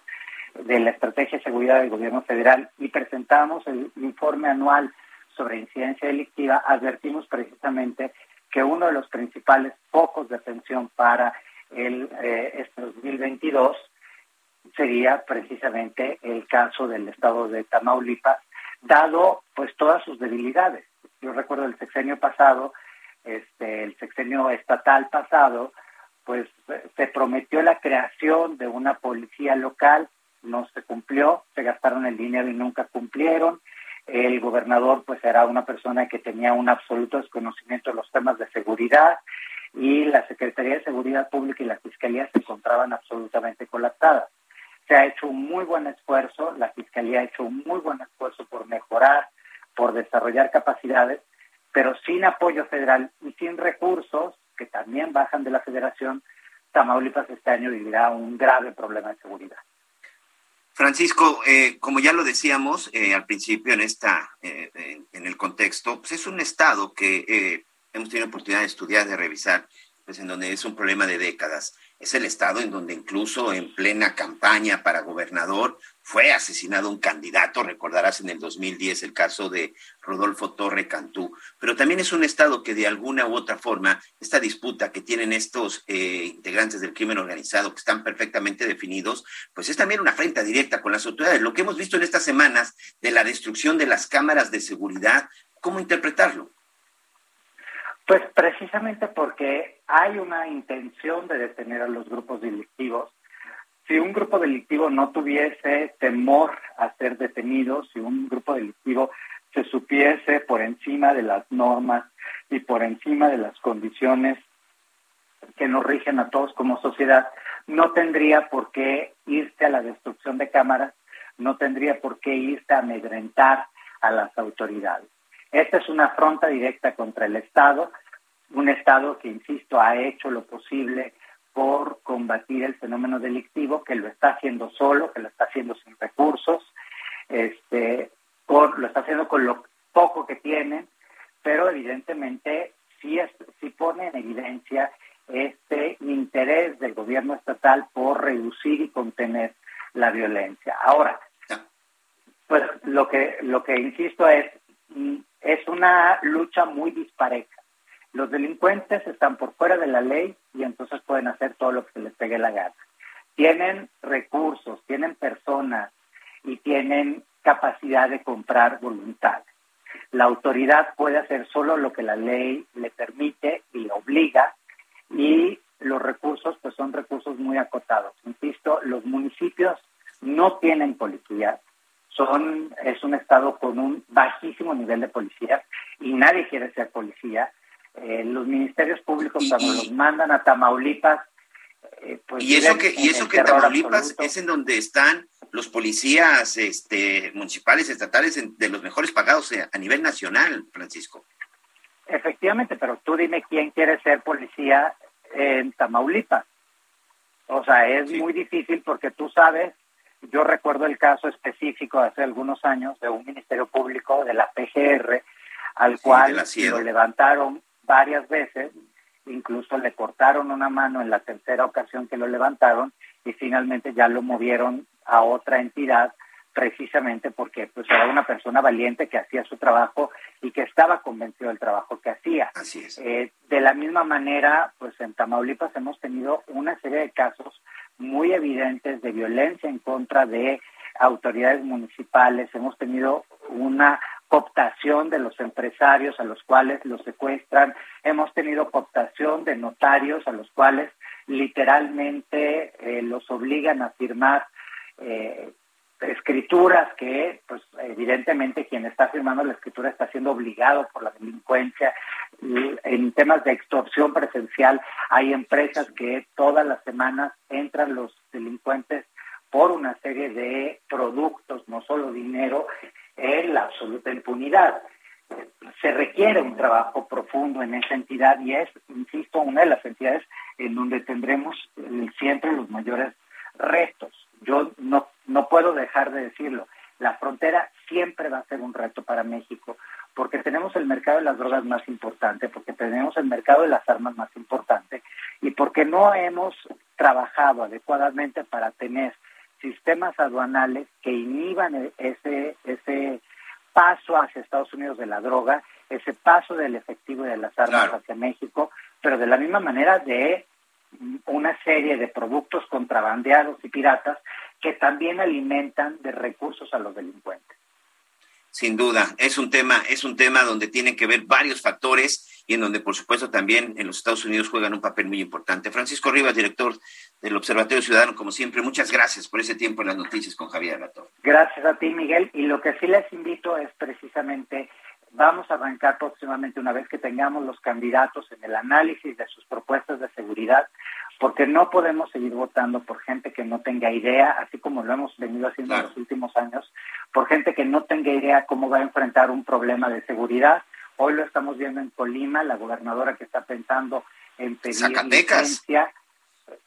de la estrategia de seguridad del gobierno federal y presentamos el informe anual sobre incidencia delictiva, advertimos precisamente que uno de los principales focos de atención para el eh, este 2022 sería precisamente el caso del estado de Tamaulipas, dado pues todas sus debilidades. Yo recuerdo el sexenio pasado, este, el sexenio estatal pasado, pues se prometió la creación de una policía local, no se cumplió, se gastaron el dinero y nunca cumplieron. El gobernador pues era una persona que tenía un absoluto desconocimiento de los temas de seguridad y la Secretaría de Seguridad Pública y la Fiscalía se encontraban absolutamente colapsadas. Se ha hecho un muy buen esfuerzo, la Fiscalía ha hecho un muy buen esfuerzo por mejorar, por desarrollar capacidades, pero sin apoyo federal y sin recursos, que también bajan de la federación, Tamaulipas este año vivirá un grave problema de seguridad. Francisco, eh, como ya lo decíamos eh, al principio en esta, eh, en, el contexto, pues es un estado que hemos tenido oportunidad de estudiar, de revisar, pues en donde es un problema de décadas. Es el estado en donde incluso en plena campaña para gobernador fue asesinado un candidato, recordarás en el 2010 el caso de Rodolfo Torre Cantú, pero también es un estado que de alguna u otra forma, esta disputa que tienen estos eh, integrantes del crimen organizado, que están perfectamente definidos, pues es también una frente directa con las autoridades. Lo que hemos visto en estas semanas de la destrucción de las cámaras de seguridad, ¿cómo interpretarlo? Pues precisamente porque hay una intención de detener a los grupos delictivos. Si un grupo delictivo no tuviese temor a ser detenido, si un grupo delictivo se supiese por encima de las normas y por encima de las condiciones que nos rigen a todos como sociedad, no tendría por qué irse a la destrucción de cámaras, no tendría por qué irse a amedrentar a las autoridades. Esta es una afronta directa contra el Estado, un Estado que, insisto, ha hecho lo posible por combatir el fenómeno delictivo, que lo está haciendo solo, que lo está haciendo sin recursos, este, lo está haciendo con lo poco que tiene, pero evidentemente sí, es, sí pone en evidencia este interés del gobierno estatal por reducir y contener la violencia. Ahora, pues lo que lo que insisto es es una lucha muy dispareja. Los delincuentes están por fuera de la ley y entonces pueden hacer todo lo que se les pegue la gana. Tienen recursos, tienen personas y tienen capacidad de comprar voluntad. La autoridad puede hacer solo lo que la ley le permite y le obliga y los recursos pues son recursos muy acotados. Insisto, los municipios no tienen policía, son es un estado con un bajísimo nivel de policía y nadie quiere ser policía. Eh, los ministerios públicos cuando los mandan a Tamaulipas eh, pues y eso que y eso que Tamaulipas es en donde están los policías este municipales estatales de los mejores pagados eh, a nivel nacional Francisco efectivamente pero tú dime quién quiere ser policía en Tamaulipas. O sea es muy difícil porque tú sabes yo recuerdo el caso específico hace algunos años de un ministerio público de la PGR al cual lo levantaron varias veces, incluso le cortaron una mano en la tercera ocasión que lo levantaron y finalmente ya lo movieron a otra entidad precisamente porque pues era una persona valiente que hacía su trabajo y que estaba convencido del trabajo que hacía. Así es. Eh, de la misma manera, pues en Tamaulipas hemos tenido una serie de casos muy evidentes de violencia en contra de autoridades municipales, hemos tenido una cooptación de los empresarios a los cuales los secuestran, hemos tenido cooptación de notarios a los cuales literalmente eh, los obligan a firmar eh, escrituras que, pues evidentemente quien está firmando la escritura está siendo obligado por la delincuencia. En temas de extorsión presencial hay empresas que todas las semanas entran los delincuentes por una serie de productos, no solo dinero, en la absoluta impunidad. Se requiere un trabajo profundo en esa entidad y es, insisto, una de las entidades en donde tendremos siempre los mayores retos. Yo no, no puedo dejar de decirlo. La frontera siempre va a ser un reto para México porque tenemos el mercado de las drogas más importante, porque tenemos el mercado de las armas más importante y porque no hemos trabajado adecuadamente para tener sistemas aduanales que inhiban e-, ese, ese paso hacia Estados Unidos de la droga, ese paso del efectivo y de las armas hacia México, pero de la misma manera de una serie de productos contrabandeados y piratas que también alimentan de recursos a los delincuentes. Sin duda, es un tema, es un tema donde tienen que ver varios factores y en donde, por supuesto, también en los Estados Unidos juegan un papel muy importante. Francisco Rivas, director del Observatorio Ciudadano, como siempre, muchas gracias por ese tiempo en las noticias con Javier Latorre. Gracias a ti, Miguel. Y lo que sí les invito es precisamente vamos a arrancar próximamente una vez que tengamos los candidatos en el análisis de sus propuestas de seguridad, porque no podemos seguir votando por gente que no tenga idea, así como lo hemos venido haciendo en los últimos años, por gente que no tenga idea cómo va a enfrentar un problema de seguridad. Hoy lo estamos viendo en Colima, la gobernadora que está pensando en pedir Zacatecas. licencia,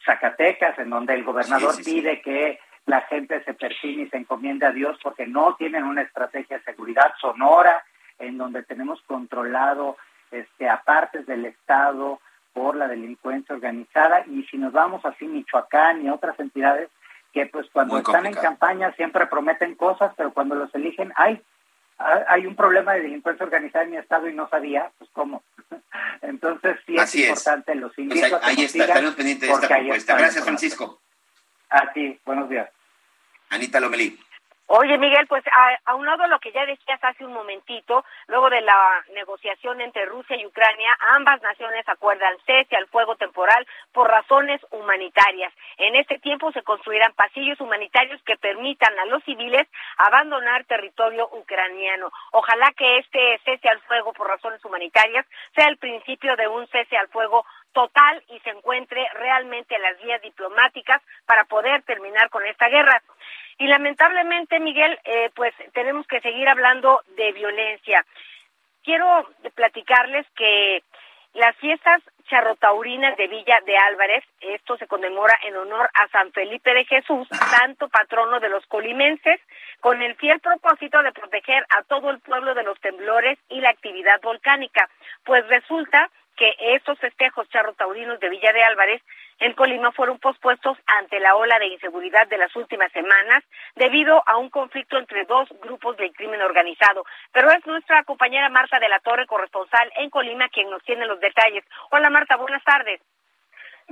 Zacatecas, en donde el gobernador pide que la gente se persigne y se encomiende a Dios porque no tienen una estrategia de seguridad. Sonora, en donde tenemos controlado este, a partes del Estado por la delincuencia organizada y si nos vamos así Michoacán y otras entidades que pues cuando están en campaña siempre prometen cosas, pero cuando los eligen, hay hay un problema de delincuencia organizada en mi estado y no sabía, pues cómo. [laughs] Entonces sí es importante, los pues invito a que ahí está, estaremos pendientes de esta propuesta. Gracias, Francisco. A ti, buenos días. Anita Lomelí. Oye, Miguel, pues a, un lado lo que ya decías hace un momentito, luego de la negociación entre Rusia y Ucrania, ambas naciones acuerdan cese al fuego temporal por razones humanitarias. En este tiempo se construirán pasillos humanitarios que permitan a los civiles abandonar territorio ucraniano. Ojalá que este cese al fuego por razones humanitarias sea el principio de un cese al fuego total y se encuentre realmente las vías diplomáticas para poder terminar con esta guerra. Y lamentablemente, Miguel, eh, pues tenemos que seguir hablando de violencia. Quiero platicarles que las fiestas charrotaurinas de Villa de Álvarez, esto se conmemora en honor a San Felipe de Jesús, santo patrono de los colimenses, con el fiel propósito de proteger a todo el pueblo de los temblores y la actividad volcánica. Pues resulta que estos festejos charrotaurinos de Villa de Álvarez en Colima fueron pospuestos ante la ola de inseguridad de las últimas semanas debido a un conflicto entre dos grupos del crimen organizado. Pero es nuestra compañera Marta de la Torre, corresponsal en Colima, quien nos tiene los detalles. Hola Marta, buenas tardes.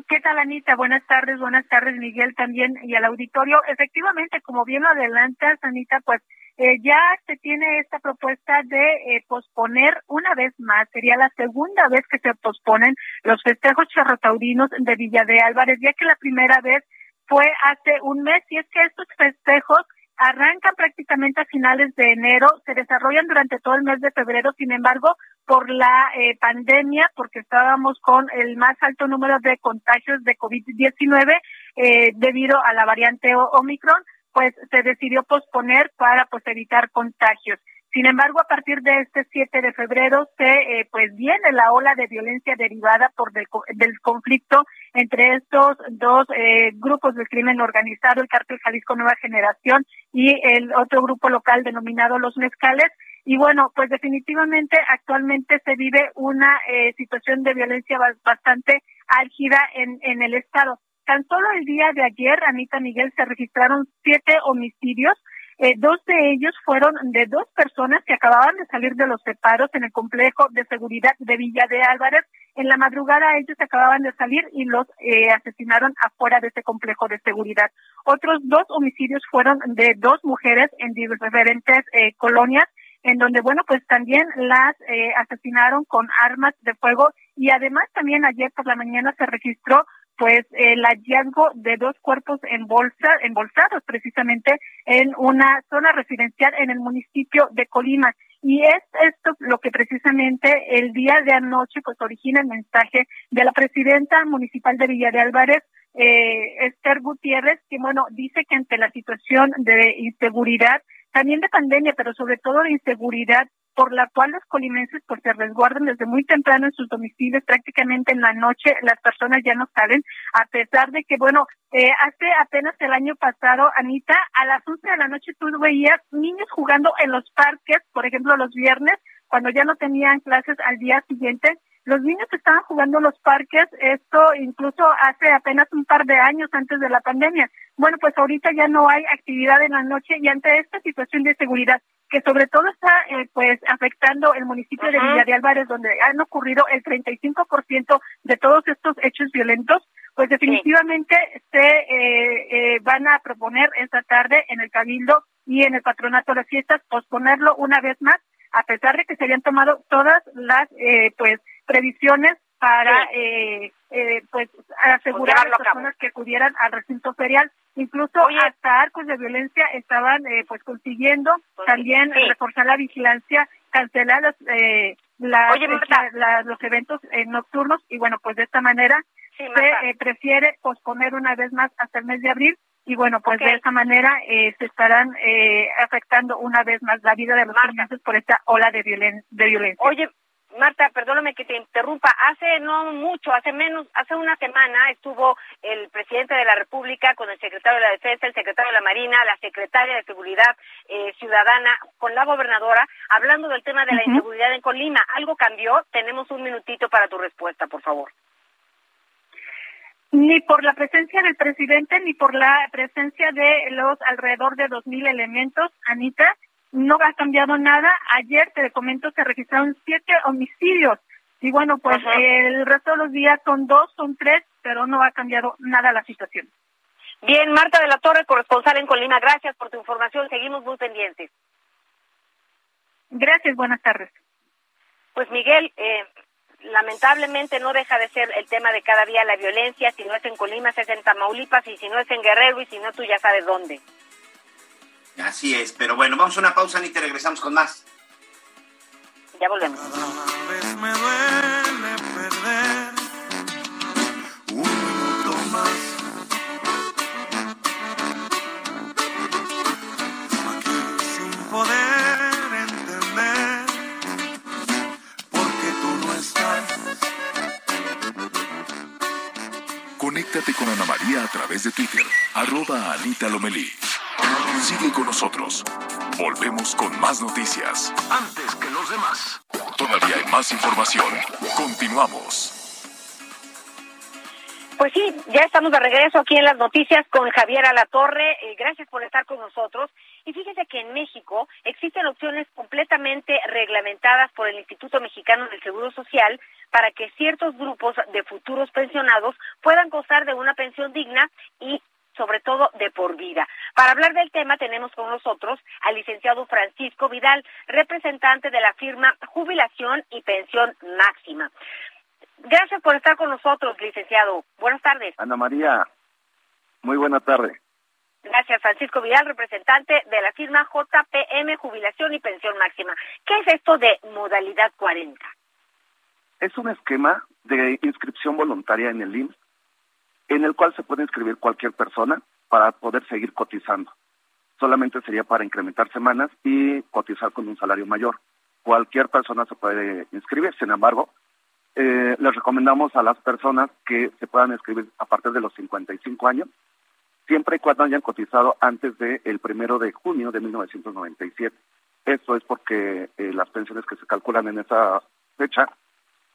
¿Qué tal, Anita? Buenas tardes, buenas tardes, Miguel, también y al auditorio. Efectivamente, como bien lo adelantas, Anita, pues eh, ya se tiene esta propuesta de eh, posponer una vez más, sería la segunda vez que se posponen los festejos charrotaurinos de Villa de Álvarez, ya que la primera vez fue hace un mes, y es que estos festejos arrancan prácticamente a finales de enero, se desarrollan durante todo el mes de febrero, sin embargo, por la eh, pandemia, porque estábamos con el más alto número de contagios de COVID-19 eh, debido a la variante Omicron, pues se decidió posponer para pues evitar contagios. Sin embargo, a partir de este 7 de febrero se eh, pues viene la ola de violencia derivada por del, conflicto entre estos dos eh, grupos de crimen organizado, el Cártel Jalisco Nueva Generación y el otro grupo local denominado Los Mezcales. Y bueno, pues definitivamente actualmente se vive una eh, situación de violencia bastante álgida en, en el estado. Tan solo el día de ayer, Anita Miguel, se registraron siete homicidios. Eh, dos de ellos fueron de dos personas que acababan de salir de los separos en el complejo de seguridad de Villa de Álvarez. En la madrugada ellos acababan de salir y los eh, asesinaron afuera de ese complejo de seguridad. Otros dos homicidios fueron de dos mujeres en diferentes eh, colonias en donde, bueno, pues también las asesinaron con armas de fuego y además también ayer por la mañana se registró pues el hallazgo de dos cuerpos embolsados precisamente en una zona residencial en el municipio de Colima. Y es esto lo que precisamente el día de anoche pues origina el mensaje de la presidenta municipal de Villa de Álvarez, eh, Esther Gutiérrez, que bueno, dice que ante la situación de inseguridad, también de pandemia, pero sobre todo de inseguridad, por la cual los colimenses pues se resguardan desde muy temprano en sus domicilios, prácticamente en la noche las personas ya no salen, a pesar de que, bueno, eh, hace apenas el año pasado, Anita, a las 11 de la noche tú veías niños jugando en los parques, por ejemplo, los viernes, cuando ya no tenían clases al día siguiente, los niños estaban jugando en los parques, esto incluso hace apenas un par de años antes de la pandemia. Bueno, pues ahorita ya no hay actividad en la noche y ante esta situación de seguridad que sobre todo está eh, pues afectando el municipio de Villa de Álvarez donde han ocurrido el 35% de todos estos hechos violentos, pues definitivamente se eh, eh, van a proponer esta tarde en el Cabildo y en el Patronato de las Fiestas posponerlo una vez más, a pesar de que se habían tomado todas las eh, pues previsiones para eh, eh, pues asegurar a las personas que acudieran al recinto ferial. Incluso hasta arcos de violencia estaban eh, pues consiguiendo Pues también reforzar la vigilancia cancelar los eh, las- Oye, Marta. la- los eventos eh, nocturnos. Y bueno pues de esta manera Sí, se eh, prefiere posponer una vez más hasta el mes de abril. Y bueno pues de esta manera eh, se estarán eh, afectando una vez más la vida de los niños por esta ola de, violen de violencia. Oye, Marta, perdóname que te interrumpa. Hace no mucho, hace menos, hace una semana estuvo el presidente de la República con el secretario de la Defensa, el secretario de la Marina, la secretaria de Seguridad eh, Ciudadana, con la gobernadora, hablando del tema de la inseguridad en Colima. ¿Algo cambió? Tenemos un minutito para tu respuesta, por favor. ni por la presencia del presidente ni por la presencia de los alrededor de dos mil elementos, Anita, no ha cambiado nada. Ayer, te comento, se registraron siete homicidios. Y bueno, pues Ajá. el resto de los días son dos, son tres, pero no ha cambiado nada la situación. Bien, Marta de la Torre, corresponsal en Colima, gracias por tu información. Seguimos muy pendientes. Gracias, buenas tardes. Pues Miguel, eh, lamentablemente no deja de ser el tema de cada día la violencia, si no es en Colima, es en Tamaulipas, y si no es en Guerrero, y si no, tú ya sabes dónde. Así es, pero bueno, vamos a una pausa, Anita, y regresamos con más. Ya volvemos. me duele perder un minuto más. Aquí sin poder entender por qué tú no estás. Conéctate con Ana María a través de Twitter, arroba Anita Lomelí. Sigue con nosotros. Volvemos con más noticias. Antes que los demás. Todavía hay más información. Continuamos. Pues sí, ya estamos de regreso aquí en las noticias con Javier Alatorre. Eh, gracias por estar con nosotros. Y fíjese que en México existen opciones completamente reglamentadas por el Instituto Mexicano del Seguro Social para que ciertos grupos de futuros pensionados puedan gozar de una pensión digna y sobre todo de por vida. Para hablar del tema tenemos con nosotros al licenciado Francisco Vidal, representante de la firma Jubilación y Pensión Máxima. Gracias por estar con nosotros, licenciado. Buenas tardes. Ana María, muy buena tarde. Gracias, Francisco Vidal, representante de la firma JPM Jubilación y Pensión Máxima. ¿Qué es esto de modalidad 40? Es un esquema de inscripción voluntaria en el IMSS en el cual se puede inscribir cualquier persona para poder seguir cotizando. Solamente sería para incrementar semanas y cotizar con un salario mayor. Cualquier persona se puede inscribir, sin embargo, eh, les recomendamos a las personas que se puedan inscribir a partir de los 55 años, siempre y cuando hayan cotizado antes del primero de junio de 1997. Esto es porque eh, las pensiones que se calculan en esa fecha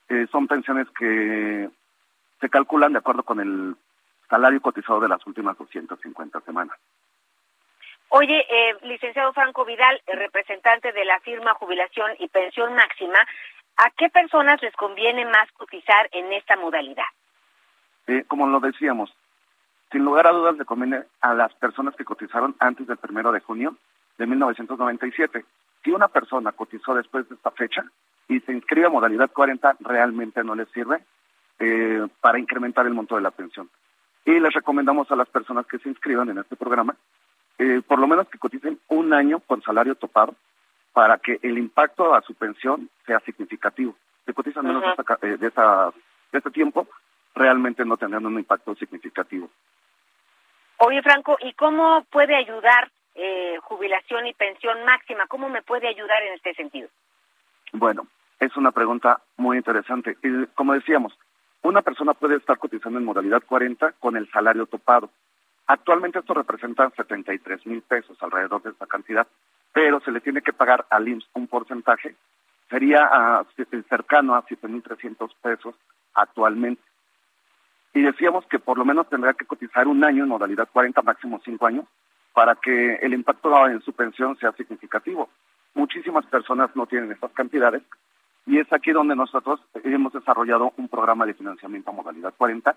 eh, son pensiones que se calculan de acuerdo con el salario cotizado de las últimas 250 semanas. Oye, eh, licenciado Franco Vidal, eh, representante de la firma Jubilación y Pensión Máxima, ¿a qué personas les conviene más cotizar en esta modalidad? Eh, como lo decíamos, sin lugar a dudas le conviene a las personas que cotizaron antes del primero de junio de 1997. Si una persona cotizó después de esta fecha y se inscribe a modalidad 40, realmente no le sirve eh, para incrementar el monto de la pensión. Y les recomendamos a las personas que se inscriban en este programa, eh, por lo menos que coticen un año con salario topado para que el impacto a su pensión sea significativo. Si cotizan menos de, eh, de, esa- de este tiempo, realmente no tendrán un impacto significativo. Oye, Franco, ¿y cómo puede ayudar eh, Jubilación y Pensión Máxima? ¿Cómo me puede ayudar en este sentido? Bueno, es una pregunta muy interesante. Y como decíamos, una persona puede estar cotizando en modalidad 40 con el salario topado. Actualmente esto representa 73 mil pesos, alrededor de esta cantidad, pero se le tiene que pagar al IMSS un porcentaje sería ah, cercano a 7.300 pesos actualmente. Y decíamos que por lo menos tendrá que cotizar un año en modalidad 40, máximo 5 años, para que el impacto en su pensión sea significativo. Muchísimas personas no tienen estas cantidades y es aquí donde nosotros hemos desarrollado un programa de financiamiento a modalidad 40,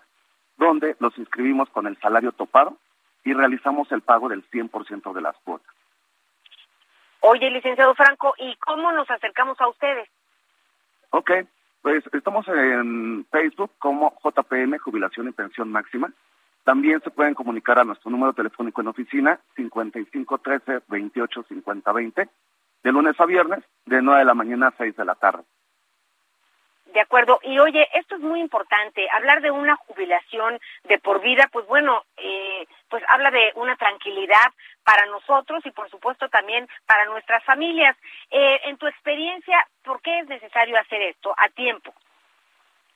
donde los inscribimos con el salario topado y realizamos el pago del 100% de las cuotas. Oye, licenciado Franco, ¿y cómo nos acercamos a ustedes? Ok, pues estamos en Facebook como JPM Jubilación y Pensión Máxima. También se pueden comunicar a nuestro número telefónico en oficina 5513 28 de lunes a viernes de 9 de la mañana a 6 de la tarde. De acuerdo. Y oye, esto es muy importante. Hablar de una jubilación de por vida, pues bueno, eh, pues habla de una tranquilidad para nosotros y por supuesto también para nuestras familias. Eh, en tu experiencia, ¿por qué es necesario hacer esto a tiempo?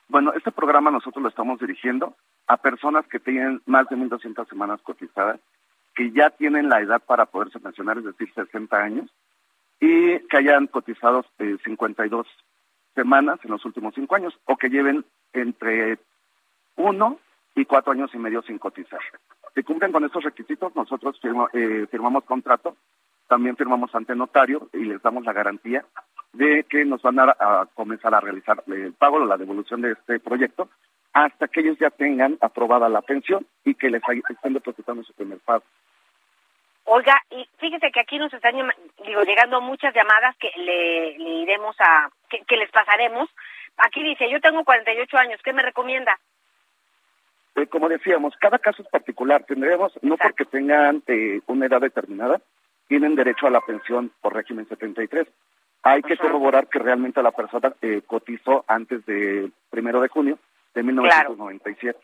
Bueno, este programa nosotros lo estamos dirigiendo a personas que tienen más de 1.200 semanas cotizadas, que ya tienen la edad para poderse pensionar, es decir, 60 años, y que hayan cotizado eh, 52 semanas en los últimos cinco años o que lleven entre uno y cuatro años y medio sin cotizar. Si cumplen con estos requisitos, nosotros eh, firmamos contrato, también firmamos ante notario y les damos la garantía de que nos van a, comenzar a realizar el pago o la devolución de este proyecto hasta que ellos ya tengan aprobada la pensión y que les estén depositando su primer pago. Oiga, y fíjese que aquí nos están digo, llegando muchas llamadas que le, iremos a, que, les pasaremos. Aquí dice, yo tengo 48 años, ¿qué me recomienda? Eh, como decíamos, cada caso es particular. Tendremos, no porque tengan eh, una edad determinada, tienen derecho a la pensión por régimen 73. Hay que corroborar que realmente la persona eh, cotizó antes del primero de junio de 1997.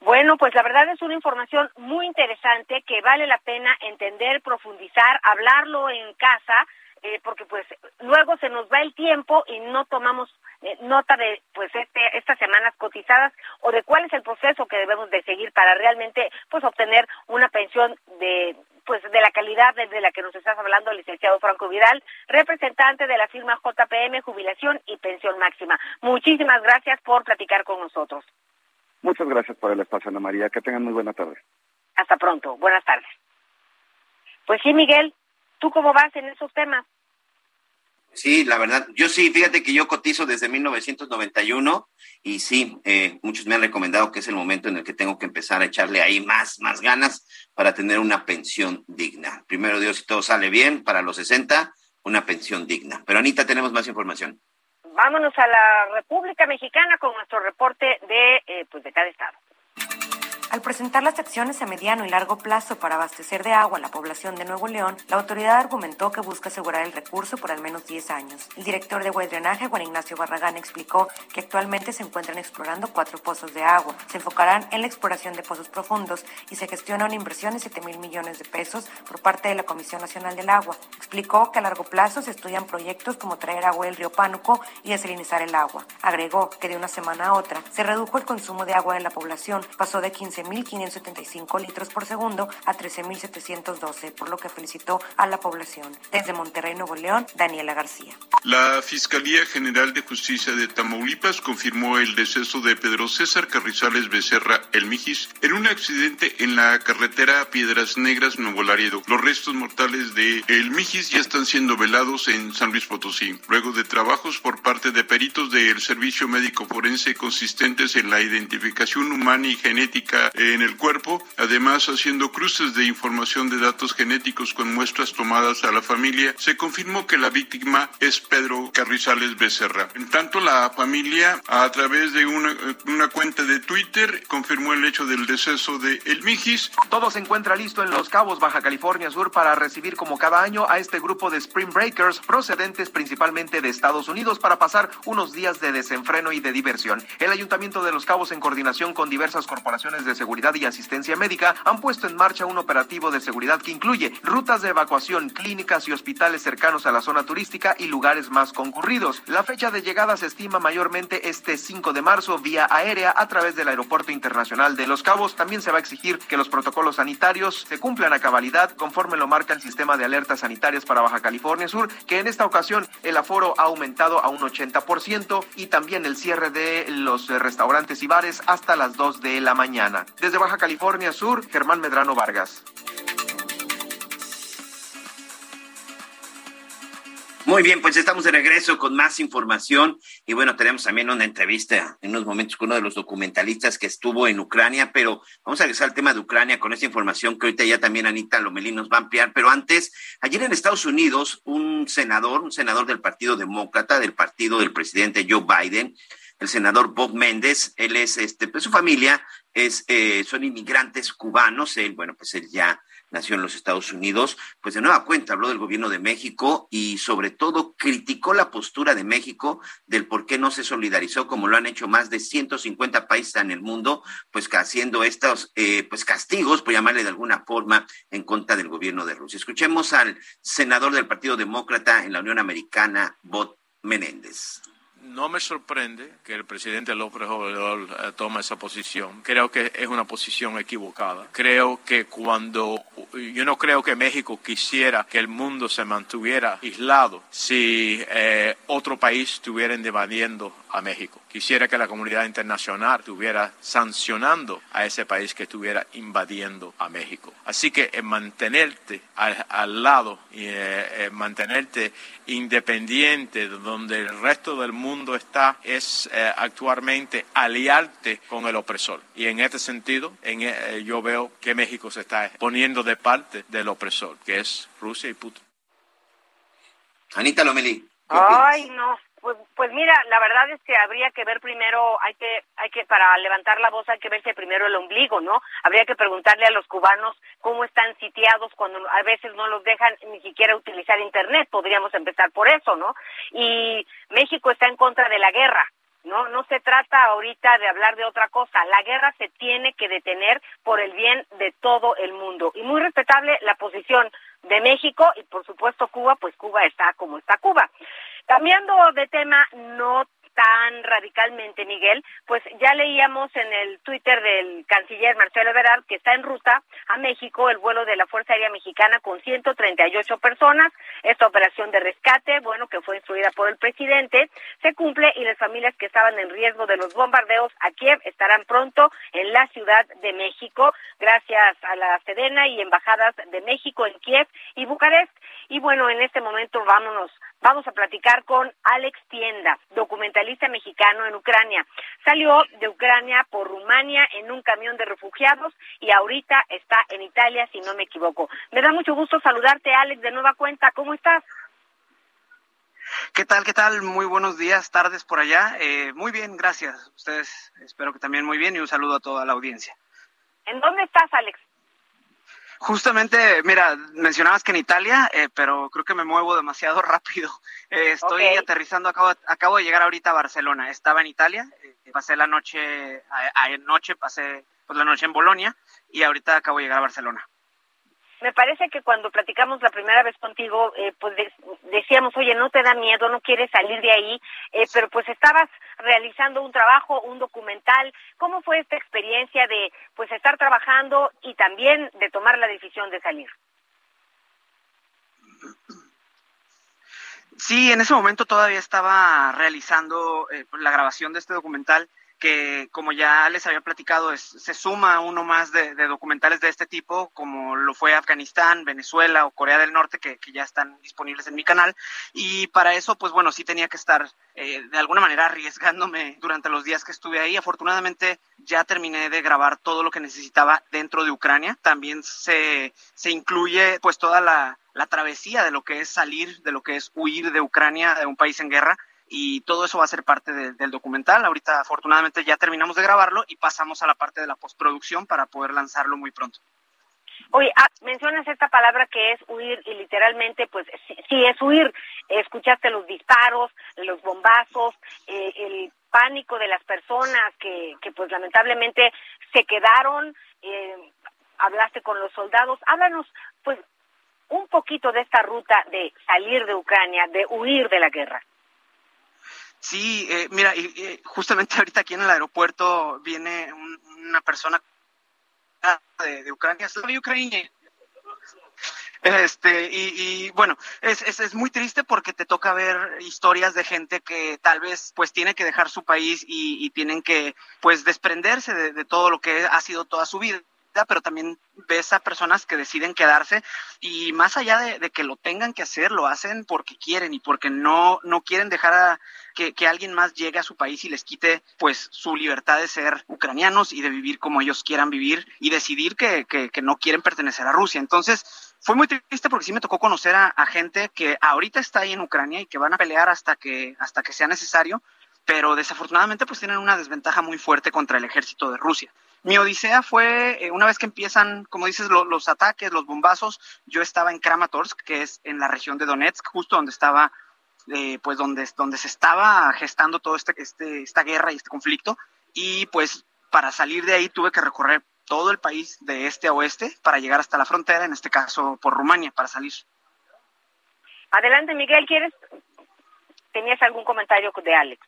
Bueno, pues la verdad es una información muy interesante que vale la pena entender, profundizar, hablarlo en casa, eh, porque pues luego se nos va el tiempo y no tomamos eh, nota de pues este, estas semanas cotizadas o de cuál es el proceso que debemos de seguir para realmente pues obtener una pensión de pues de la calidad desde la que nos estás hablando, licenciado Franco Vidal, representante de la firma JPM Jubilación y Pensión Máxima. Muchísimas gracias por platicar con nosotros. Muchas gracias por el espacio, Ana María. Que tengan muy buena tarde. Hasta pronto. Buenas tardes. Pues sí, Miguel, ¿tú cómo vas en esos temas? Sí, la verdad, yo sí, fíjate que yo cotizo desde 1991 y sí, eh, muchos me han recomendado que es el momento en el que tengo que empezar a echarle ahí más, más ganas para tener una pensión digna. Primero Dios, si todo sale bien, para los 60, una pensión digna. Pero Anita, tenemos más información. Vámonos a la República Mexicana con nuestro reporte de, eh, pues de cada estado. Al presentar las acciones a mediano y largo plazo para abastecer de agua a la población de Nuevo León, la autoridad argumentó que busca asegurar el recurso por al menos 10 años. El director de agua drenaje, Juan Ignacio Barragán, explicó que actualmente se encuentran explorando cuatro pozos de agua. Se enfocarán en la exploración de pozos profundos y se gestiona una inversión de 7 mil millones de pesos por parte de la Comisión Nacional del Agua. Explicó que a largo plazo se estudian proyectos como traer agua del río Pánuco y desalinizar el agua. Agregó que de una semana a otra se redujo el consumo de agua de la población, pasó de 15 15.575 litros por segundo a 13.712, por lo que felicitó a la población. Desde Monterrey, Nuevo León, Daniela García. La Fiscalía General de Justicia de Tamaulipas confirmó el deceso de Pedro César Carrizales Becerra El Mijis en un accidente en la carretera Piedras Negras, Nuevo Laredo. Los restos mortales de El Mijis ya están siendo velados en San Luis Potosí, luego de trabajos por parte de peritos del Servicio Médico Forense consistentes en la identificación humana y genética en el cuerpo, además haciendo cruces de información de datos genéticos con muestras tomadas a la familia, se confirmó que la víctima es Pedro Carrizales Becerra. En tanto, la familia, a través de una, una cuenta de Twitter, confirmó el hecho del deceso de El Mijis. Todo se encuentra listo en Los Cabos, Baja California Sur, para recibir como cada año a este grupo de Spring Breakers procedentes principalmente de Estados Unidos para pasar unos días de desenfreno y de diversión. El Ayuntamiento de Los Cabos, en coordinación con diversas corporaciones de seguridad y asistencia médica han puesto en marcha un operativo de seguridad que incluye rutas de evacuación, clínicas y hospitales cercanos a la zona turística y lugares más concurridos. La fecha de llegada se estima mayormente este 5 de marzo vía aérea a través del Aeropuerto Internacional de Los Cabos. También se va a exigir que los protocolos sanitarios se cumplan a cabalidad conforme lo marca el sistema de alertas sanitarias para Baja California Sur, que en esta ocasión el aforo ha aumentado a un 80% y también el cierre de los restaurantes y bares hasta las 2 de la mañana. Desde Baja California Sur, Germán Medrano Vargas. Muy bien, pues estamos de regreso con más información y bueno, tenemos también una entrevista en unos momentos con uno de los documentalistas que estuvo en Ucrania, pero vamos a regresar al tema de Ucrania con esta información que ahorita ya también Anita Lomelí nos va a ampliar, pero antes, ayer en Estados Unidos, un senador, un senador del Partido Demócrata, del partido del presidente Joe Biden, el senador Bob Méndez, él es, este, pues su familia es, eh, son inmigrantes cubanos, él, bueno, pues él ya nació en los Estados Unidos, pues de nueva cuenta habló del gobierno de México y sobre todo criticó la postura de México del por qué no se solidarizó como lo han hecho más de 150 países en el mundo, pues haciendo estos eh, pues castigos, por llamarle de alguna forma, en contra del gobierno de Rusia. Escuchemos al senador del Partido Demócrata en la Unión Americana, Bot Menéndez no me sorprende que el presidente López Obrador eh, tome esa posición. Creo que es una posición equivocada. Creo que cuando yo no creo que México quisiera que el mundo se mantuviera aislado si eh, otro estuviera estuviera invadiendo a México. Quisiera que la comunidad internacional estuviera sancionando a ese país que estuviera invadiendo a México. Así que mantenerte al, lado y eh, mantenerte independiente de donde el resto del mundo está es eh, actualmente aliarte con el opresor. Y en este sentido, en, eh, yo veo que México se está poniendo de parte del opresor, que es Rusia y Putin. Anita Lomelí. Ay, no, pues, pues mira, la verdad es que habría que ver primero, hay que, hay que, para levantar la voz hay que verse primero el ombligo, ¿no? Habría que preguntarle a los cubanos cómo están sitiados cuando a veces no los dejan ni siquiera utilizar internet, podríamos empezar por eso, ¿no? Y México está en contra de la guerra, no, no se trata ahorita de hablar de otra cosa. La guerra se tiene que detener por el bien de todo el mundo. Y muy respetable la posición de México y por supuesto Cuba, pues Cuba está como está Cuba. Cambiando de tema, no tan radicalmente, Miguel, pues ya leíamos en el Twitter del canciller Marcelo Ebrard que está en ruta a México el vuelo de la Fuerza Aérea Mexicana con 138 personas. Esta operación de rescate, bueno, que fue instruida por el presidente, se cumple y las familias que estaban en riesgo de los bombardeos a Kiev estarán pronto en la Ciudad de México, gracias a la Sedena y embajadas de México en Kiev y Bucarest. Y bueno, en este momento vámonos Vamos a platicar con Alex Tienda, documentalista mexicano en Ucrania. Salió de Ucrania por Rumania en un camión de refugiados y ahorita está en Italia, si no me equivoco. Me da mucho gusto saludarte, Alex, de nueva cuenta. ¿Cómo estás? ¿Qué tal? ¿Qué tal? Muy buenos días, tardes por allá. Eh, muy bien, gracias. Ustedes espero que también muy bien y un saludo a toda la audiencia. ¿En dónde estás, Alex? Justamente, mira, mencionabas que en Italia, eh, pero creo que me muevo demasiado [laughs] rápido. Eh, estoy aterrizando, acabo, acabo de llegar ahorita a Barcelona. Estaba en Italia, eh, pasé la noche, anoche pasé pues, la noche en Bolonia y ahorita acabo de llegar a Barcelona me parece que cuando platicamos la primera vez contigo, eh, pues decíamos, oye, no te da miedo, no quieres salir de ahí, eh, pero pues estabas realizando un trabajo, un documental. ¿Cómo fue esta experiencia de pues estar trabajando y también de tomar la decisión de salir? Sí, en ese momento todavía estaba realizando eh, la grabación de este documental que como ya les había platicado, se suma uno más de, documentales de este tipo, como lo fue Afganistán, Venezuela o Corea del Norte, que, ya están disponibles en mi canal. Y para eso, pues bueno, sí tenía que estar eh, de alguna manera arriesgándome durante los días que estuve ahí. Afortunadamente ya terminé de grabar todo lo que necesitaba dentro de Ucrania. También se, se incluye pues toda la, la travesía de lo que es salir, de lo que es huir de Ucrania, de un país en guerra y todo eso va a ser parte del documental. Ahorita afortunadamente ya terminamos de grabarlo y pasamos a la parte de la postproducción para poder lanzarlo muy pronto. Oye, ah, mencionas esta palabra que es huir y literalmente, pues sí, es huir. Escuchaste los disparos, los bombazos, eh, el pánico de las personas que, que pues lamentablemente se quedaron. Eh, hablaste con los soldados. Háblanos, pues, un poquito de esta ruta de salir de Ucrania, de huir de la guerra. Sí, eh, mira, y, justamente [laughs] ahorita aquí en el aeropuerto viene una persona de, Ucrania, Ucrania. Este, y, bueno, es, es, es, muy triste porque te toca ver historias de gente que tal vez pues tiene que dejar su país y, y tienen que pues desprenderse de, de, todo lo que ha sido toda su vida pero también ves a personas que deciden quedarse y más allá de, que lo tengan que hacer, lo hacen porque quieren y porque no, no quieren dejar a, que, alguien más llegue a su país y les quite pues su libertad de ser ucranianos y de vivir como ellos quieran vivir y decidir que, que, no quieren pertenecer a Rusia. Entonces, fue muy triste porque sí me tocó conocer a, a, gente que ahorita está ahí en Ucrania y que van a pelear hasta que, hasta que sea necesario, pero desafortunadamente pues tienen una desventaja muy fuerte contra el ejército de Rusia. Mi odisea fue, eh, una vez que empiezan, como dices, los ataques, los bombazos, yo estaba en Kramatorsk, que es en la región de Donetsk, justo donde estaba, eh, pues donde, donde se estaba gestando todo este, este, esta guerra y este conflicto, y pues para salir de ahí tuve que recorrer todo el país de este a oeste para llegar hasta la frontera, en este caso por Rumania, para salir. Adelante, Miguel, ¿quieres? ¿Tenías algún comentario de Alex?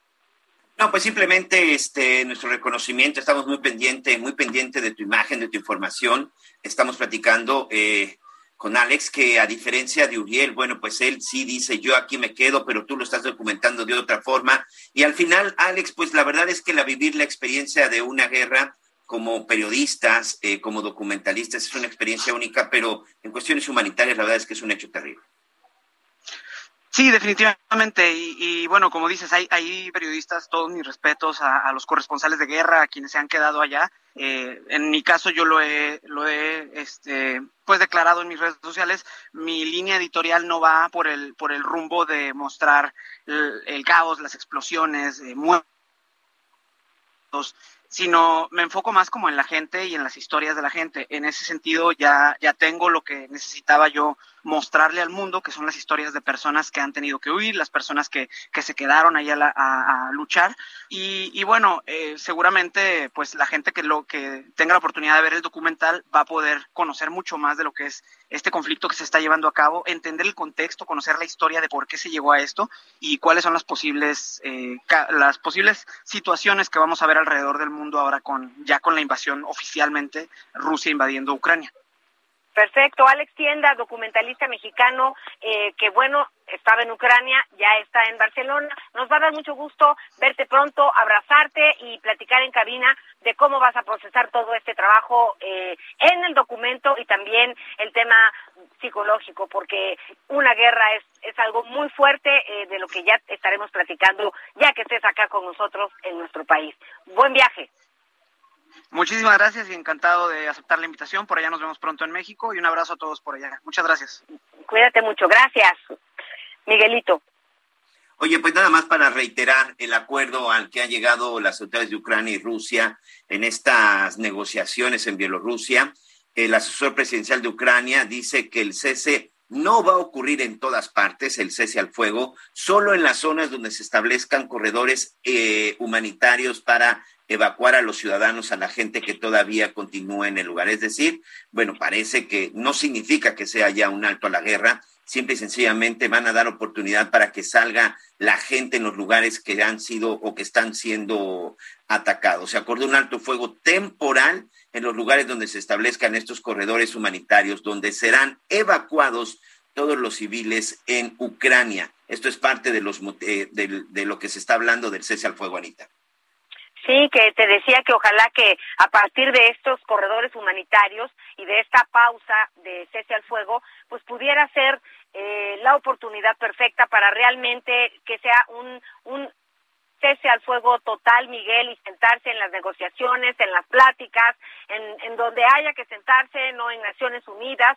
No, pues simplemente este nuestro reconocimiento, estamos muy pendiente, muy pendiente de tu imagen, de tu información. Estamos platicando eh, con Alex que a diferencia de Uriel, bueno, pues él sí dice yo aquí me quedo, pero tú lo estás documentando de otra forma. Y al final, Alex, pues la verdad es que la vivir la experiencia de una guerra como periodistas, eh, como documentalistas, es una experiencia única, pero en cuestiones humanitarias la verdad es que es un hecho terrible. Sí, definitivamente. Y, bueno, como dices, hay, hay periodistas, todos mis respetos a, los corresponsales de guerra, a quienes se han quedado allá. Eh, en mi caso, yo lo he, lo he este, pues declarado en mis redes sociales. Mi línea editorial no va por el, por el rumbo de mostrar el, caos, las explosiones, eh, muertos sino me enfoco más como en la gente y en las historias de la gente. En ese sentido ya, ya tengo lo que necesitaba yo mostrarle al mundo, que son las historias de personas que han tenido que huir, las personas que, que se quedaron ahí a, a, luchar. Y, y bueno, eh, seguramente pues la gente que, lo, que tenga la oportunidad de ver el documental va a poder conocer mucho más de lo que es este conflicto que se está llevando a cabo, entender el contexto, conocer la historia de por qué se llegó a esto y cuáles son las posibles, eh, las posibles situaciones que vamos a ver alrededor del mundo ahora con ya con la invasión oficialmente Rusia invadiendo Ucrania. Perfecto, Alex Tienda, documentalista mexicano, eh, que bueno, estaba en Ucrania, ya está en Barcelona. Nos va a dar mucho gusto verte pronto, abrazarte y platicar en cabina de cómo vas a procesar todo este trabajo eh, en el documento y también el tema psicológico, porque una guerra es, es algo muy fuerte eh, de lo que ya estaremos platicando ya que estés acá con nosotros en nuestro país. Buen viaje. Muchísimas gracias y encantado de aceptar la invitación. Por allá nos vemos pronto en México y un abrazo a todos por allá. Muchas gracias. Cuídate mucho. Gracias, Miguelito. Oye, pues nada más para reiterar el acuerdo al que han llegado las autoridades de Ucrania y Rusia en estas negociaciones en Bielorrusia. El asesor presidencial de Ucrania dice que el cese no va a ocurrir en todas partes, el cese al fuego, solo en las zonas donde se establezcan corredores eh, humanitarios para evacuar a los ciudadanos, a la gente que todavía continúa en el lugar. Es decir, bueno, parece que no significa que sea ya un alto a la guerra, simple y sencillamente van a dar oportunidad para que salga la gente en los lugares que han sido o que están siendo atacados. Se acordó un alto fuego temporal en los lugares donde se establezcan estos corredores humanitarios, donde serán evacuados todos los civiles en Ucrania. Esto es parte de, los, eh, de lo que se está hablando del cese al fuego, Anita. Sí, que te decía que ojalá que a partir de estos corredores humanitarios y de esta pausa de cese al fuego, pues pudiera ser eh, la oportunidad perfecta para realmente que sea un, un cese al fuego total, Miguel, y sentarse en las negociaciones, en las pláticas, en, en donde haya que sentarse, no en Naciones Unidas,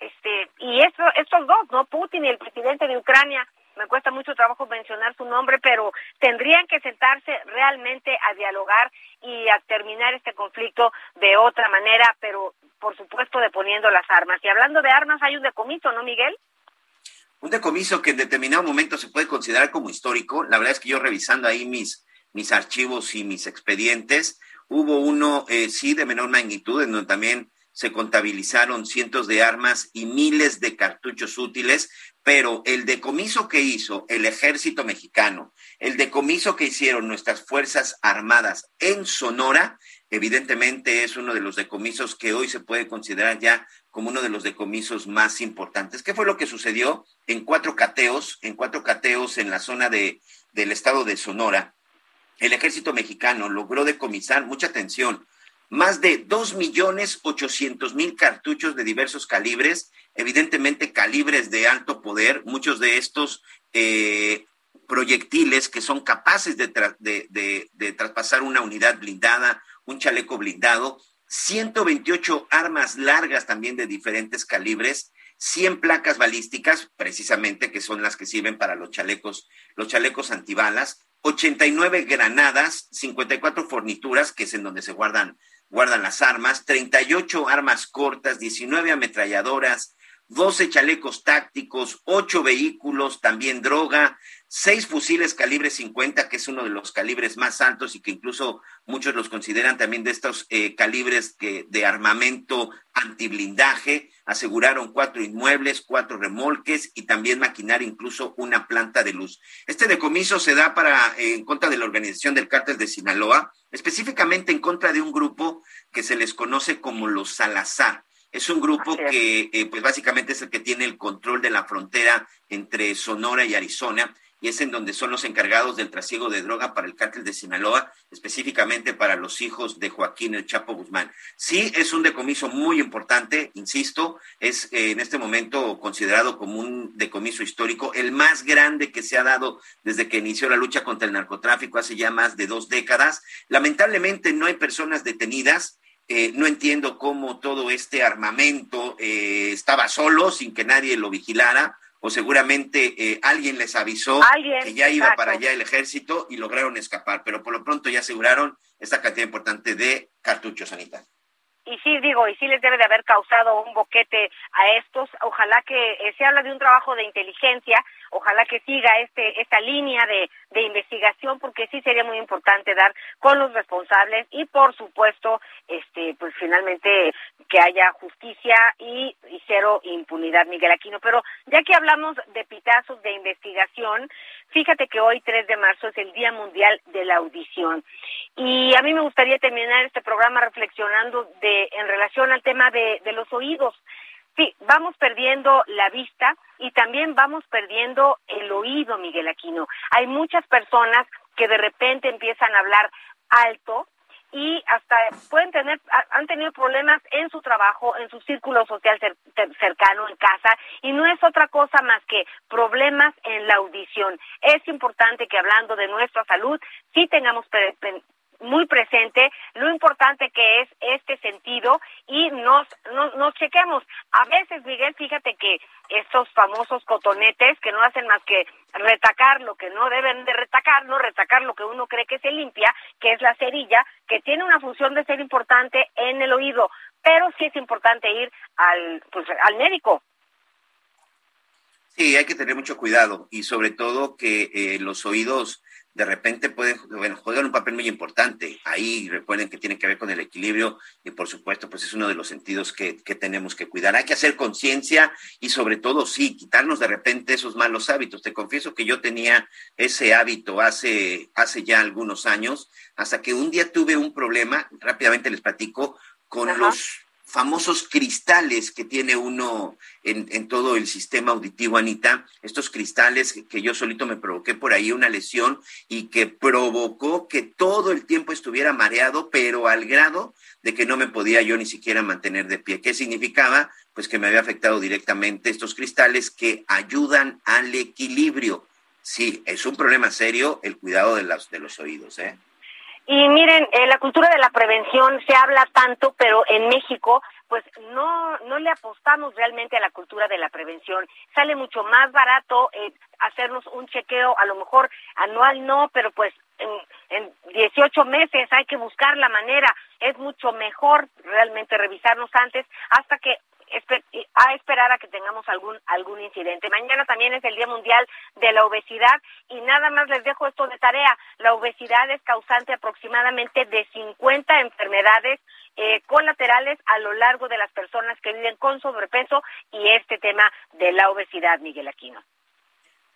este, y eso, estos dos, ¿no? Putin y el presidente de Ucrania, me cuesta mucho trabajo mencionar su nombre, pero tendrían que sentarse realmente a dialogar y a terminar este conflicto de otra manera, pero por supuesto, deponiendo las armas. Y hablando de armas, hay un decomiso, ¿no, Miguel? Un decomiso que en determinado momento se puede considerar como histórico. La verdad es que yo revisando ahí mis, mis archivos y mis expedientes, hubo uno, eh, sí, de menor magnitud, en donde también se contabilizaron cientos de armas y miles de cartuchos útiles, pero el decomiso que hizo el ejército mexicano, el decomiso que hicieron nuestras Fuerzas Armadas en Sonora, evidentemente es uno de los decomisos que hoy se puede considerar ya como uno de los decomisos más importantes. ¿Qué fue lo que sucedió en cuatro cateos, en cuatro cateos en la zona de, del estado de Sonora? El ejército mexicano logró decomisar, mucha atención, más de dos millones ochocientos mil cartuchos de diversos calibres, evidentemente calibres de alto poder, muchos de estos eh, proyectiles que son capaces de, de, traspasar una unidad blindada, un chaleco blindado, 128 armas largas también de diferentes calibres, 100 placas balísticas, precisamente que son las que sirven para los chalecos, los chalecos antibalas, 89 granadas, 54 fornituras, que es en donde se guardan guardan las armas, 38 armas cortas, 19 ametralladoras, 12 chalecos tácticos, 8 vehículos, también droga, 6 fusiles calibre 50, que es uno de los calibres más altos y que incluso muchos los consideran también de estos eh, calibres que, de armamento antiblindaje. Aseguraron cuatro inmuebles, cuatro remolques y también maquinar incluso una planta de luz. Este decomiso se da para eh, en contra de la organización del cártel de Sinaloa, específicamente en contra de un grupo que se les conoce como los Salazar. Es un grupo que, eh, pues básicamente es el que tiene el control de la frontera entre Sonora y Arizona y es en donde son los encargados del trasiego de droga para el cártel de Sinaloa, específicamente para los hijos de Joaquín El Chapo Guzmán. Sí, es un decomiso muy importante, insisto, es eh, en este momento considerado como un decomiso histórico, el más grande que se ha dado desde que inició la lucha contra el narcotráfico hace ya más de dos décadas. Lamentablemente no hay personas detenidas. Eh, no entiendo cómo todo este armamento eh, estaba solo, sin que nadie lo vigilara o seguramente eh, alguien les avisó que ya iba para allá el ejército y lograron escapar, pero por lo pronto ya aseguraron esta cantidad importante de cartuchos, Anita. Y sí, digo, y sí les debe de haber causado un boquete a estos. Ojalá que eh, se habla de un trabajo de inteligencia, ojalá que siga este esta línea de, de investigación, porque sí sería muy importante dar con los responsables y, por supuesto, este, pues finalmente que haya justicia y, cero impunidad, Miguel Aquino. Pero ya que hablamos de pitazos de investigación, fíjate que hoy, 3 de marzo, es el Día Mundial de la Audición. Y a mí me gustaría terminar este programa reflexionando de en relación al tema de, de los oídos. Sí, vamos perdiendo la vista y también vamos perdiendo el oído, Miguel Aquino. Hay muchas personas que de repente empiezan a hablar alto y hasta pueden tener, han tenido problemas en su trabajo, en su círculo social cercano, en casa, y no es otra cosa más que problemas en la audición. Es importante que hablando de nuestra salud, sí tengamos muy presente lo importante que es este sentido y nos, nos, chequemos. A veces, Miguel, fíjate que estos famosos cotonetes que no hacen más que retacar lo que no deben de retacar, no retacar lo que uno cree que se limpia, que es la cerilla, que tiene una función de ser importante en el oído, pero sí es importante ir al, pues, al médico. Sí, hay que tener mucho cuidado y sobre todo que eh, los oídos de repente pueden, bueno, juegan un papel muy importante. Ahí recuerden que tiene que ver con el equilibrio y por supuesto, pues es uno de los sentidos que, que tenemos que cuidar. Hay que hacer conciencia y sobre todo, sí, quitarnos de repente esos malos hábitos. Te confieso que yo tenía ese hábito hace, hace ya algunos años, hasta que un día tuve un problema, rápidamente les platico, con los famosos cristales que tiene uno en, todo el sistema auditivo, Anita, estos cristales que yo solito me provoqué por ahí una lesión y que provocó que todo el tiempo estuviera mareado, pero al grado de que no me podía yo ni siquiera mantener de pie. ¿Qué significaba? Pues que me había afectado directamente estos cristales que ayudan al equilibrio. Sí, es un problema serio el cuidado de, las, de los oídos, ¿eh? Y miren, eh, la cultura de la prevención se habla tanto, pero en México pues no no le apostamos realmente a la cultura de la prevención. Sale mucho más barato eh, hacernos un chequeo, a lo mejor anual no, pero pues en, 18 meses, hay que buscar la manera, es mucho mejor realmente revisarnos antes hasta que a esperar a que tengamos algún algún incidente. Mañana también es el Día Mundial de la Obesidad y nada más les dejo esto de tarea. La obesidad es causante aproximadamente de 50 enfermedades eh, colaterales a lo largo de las personas que viven con sobrepeso y este tema de la obesidad, Miguel Aquino.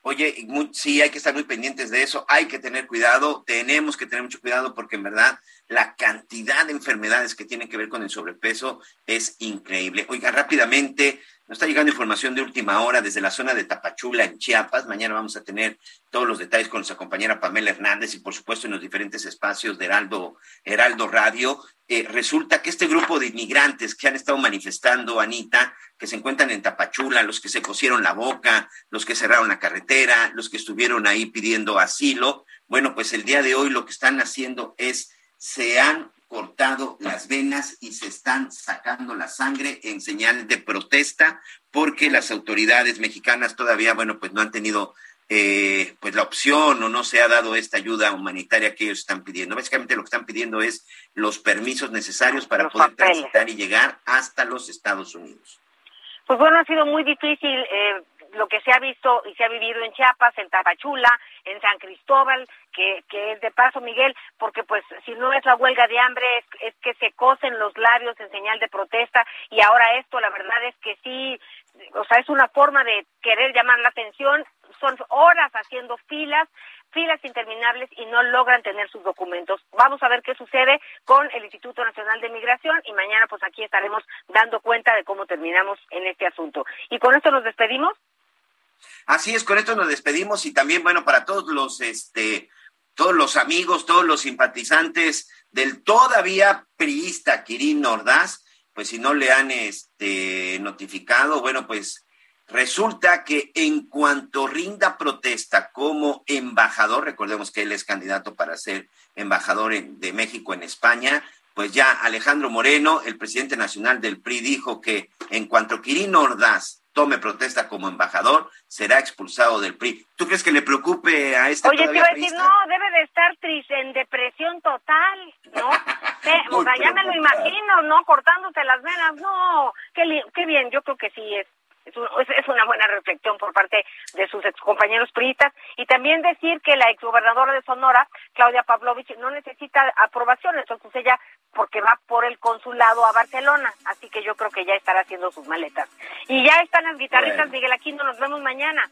Oye, sí, hay que estar muy pendientes de eso, hay que tener cuidado, tenemos que tener mucho cuidado porque en verdad la cantidad de enfermedades que tienen que ver con el sobrepeso es increíble. Oiga, rápidamente, nos está llegando información de última hora desde la zona de Tapachula, en Chiapas. Mañana vamos a tener todos los detalles con nuestra compañera Pamela Hernández y, por supuesto, en los diferentes espacios de Heraldo, Heraldo Radio. Eh, resulta que este grupo de inmigrantes que han estado manifestando, Anita, que se encuentran en Tapachula, los que se cosieron la boca, los que cerraron la carretera, los que estuvieron ahí pidiendo asilo, bueno, pues el día de hoy lo que están haciendo es, se han cortado las venas y se están sacando la sangre en señal de protesta porque las autoridades mexicanas todavía, bueno, pues no han tenido eh, pues la opción o no se ha dado esta ayuda humanitaria que ellos están pidiendo. Básicamente lo que están pidiendo es los permisos necesarios para poder transitar y llegar hasta los Estados Unidos. Pues bueno, ha sido muy difícil eh, lo que se ha visto y se ha vivido en Chiapas, en Tapachula, en San Cristóbal, que, que es de paso, Miguel, porque pues si no es la huelga de hambre, es, es que se cosen los labios en señal de protesta y ahora esto, la verdad es que sí, o sea, es una forma de querer llamar la atención, son horas haciendo filas, filas interminables y no logran tener sus documentos. Vamos a ver qué sucede con el Instituto Nacional de Migración y mañana pues aquí estaremos dando cuenta de cómo terminamos en este asunto. Y con esto nos despedimos. Así es, con esto nos despedimos y también, bueno, para todos los, este, todos los amigos, todos los simpatizantes del todavía priista Kirin Ordaz, pues si no le han este, notificado, bueno, pues resulta que en cuanto rinda protesta como embajador, recordemos que él es candidato para ser embajador de México en España, pues ya Alejandro Moreno, el presidente nacional del PRI, dijo que en cuanto Kirin Ordaz tome protesta como embajador, será expulsado del PRI. ¿Tú crees que le preocupe a este Oye, te iba a decir, no, debe de estar triste, en depresión total, ¿no? [laughs] o sea, ya me lo imagino, ¿no? Cortándose las venas, no, qué, qué bien, yo creo que sí es es, una buena reflexión por parte de sus excompañeros priistas y también decir que la exgobernadora de Sonora, Claudia Pavlovich, no necesita aprobación, entonces ella porque va por el consulado a Barcelona, así que yo creo que ya estará haciendo sus maletas. Y ya están las guitarristas, Miguel Aquino, nos vemos mañana.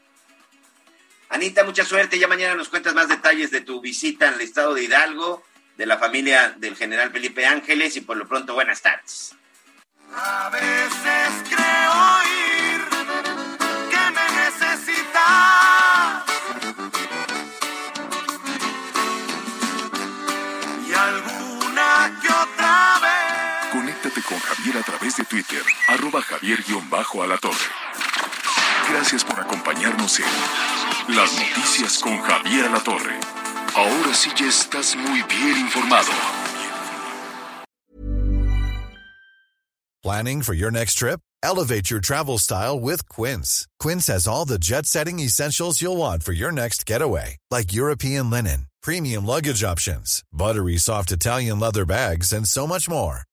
Anita, mucha suerte, ya mañana nos cuentas más detalles de tu visita en el estado de Hidalgo, de la familia del general Felipe Ángeles y por lo pronto buenas tardes. A veces creo y Con a través de Twitter, arroba javier-alatorre. Gracias por acompañarnos en Las Noticias con Javier Alatorre. Ahora sí ya estás muy bien informado. Planning for your next trip? Elevate your travel style with Quince. Quince has all the jet setting essentials you'll want for your next getaway, like European linen, premium luggage options, buttery soft Italian leather bags, and so much more.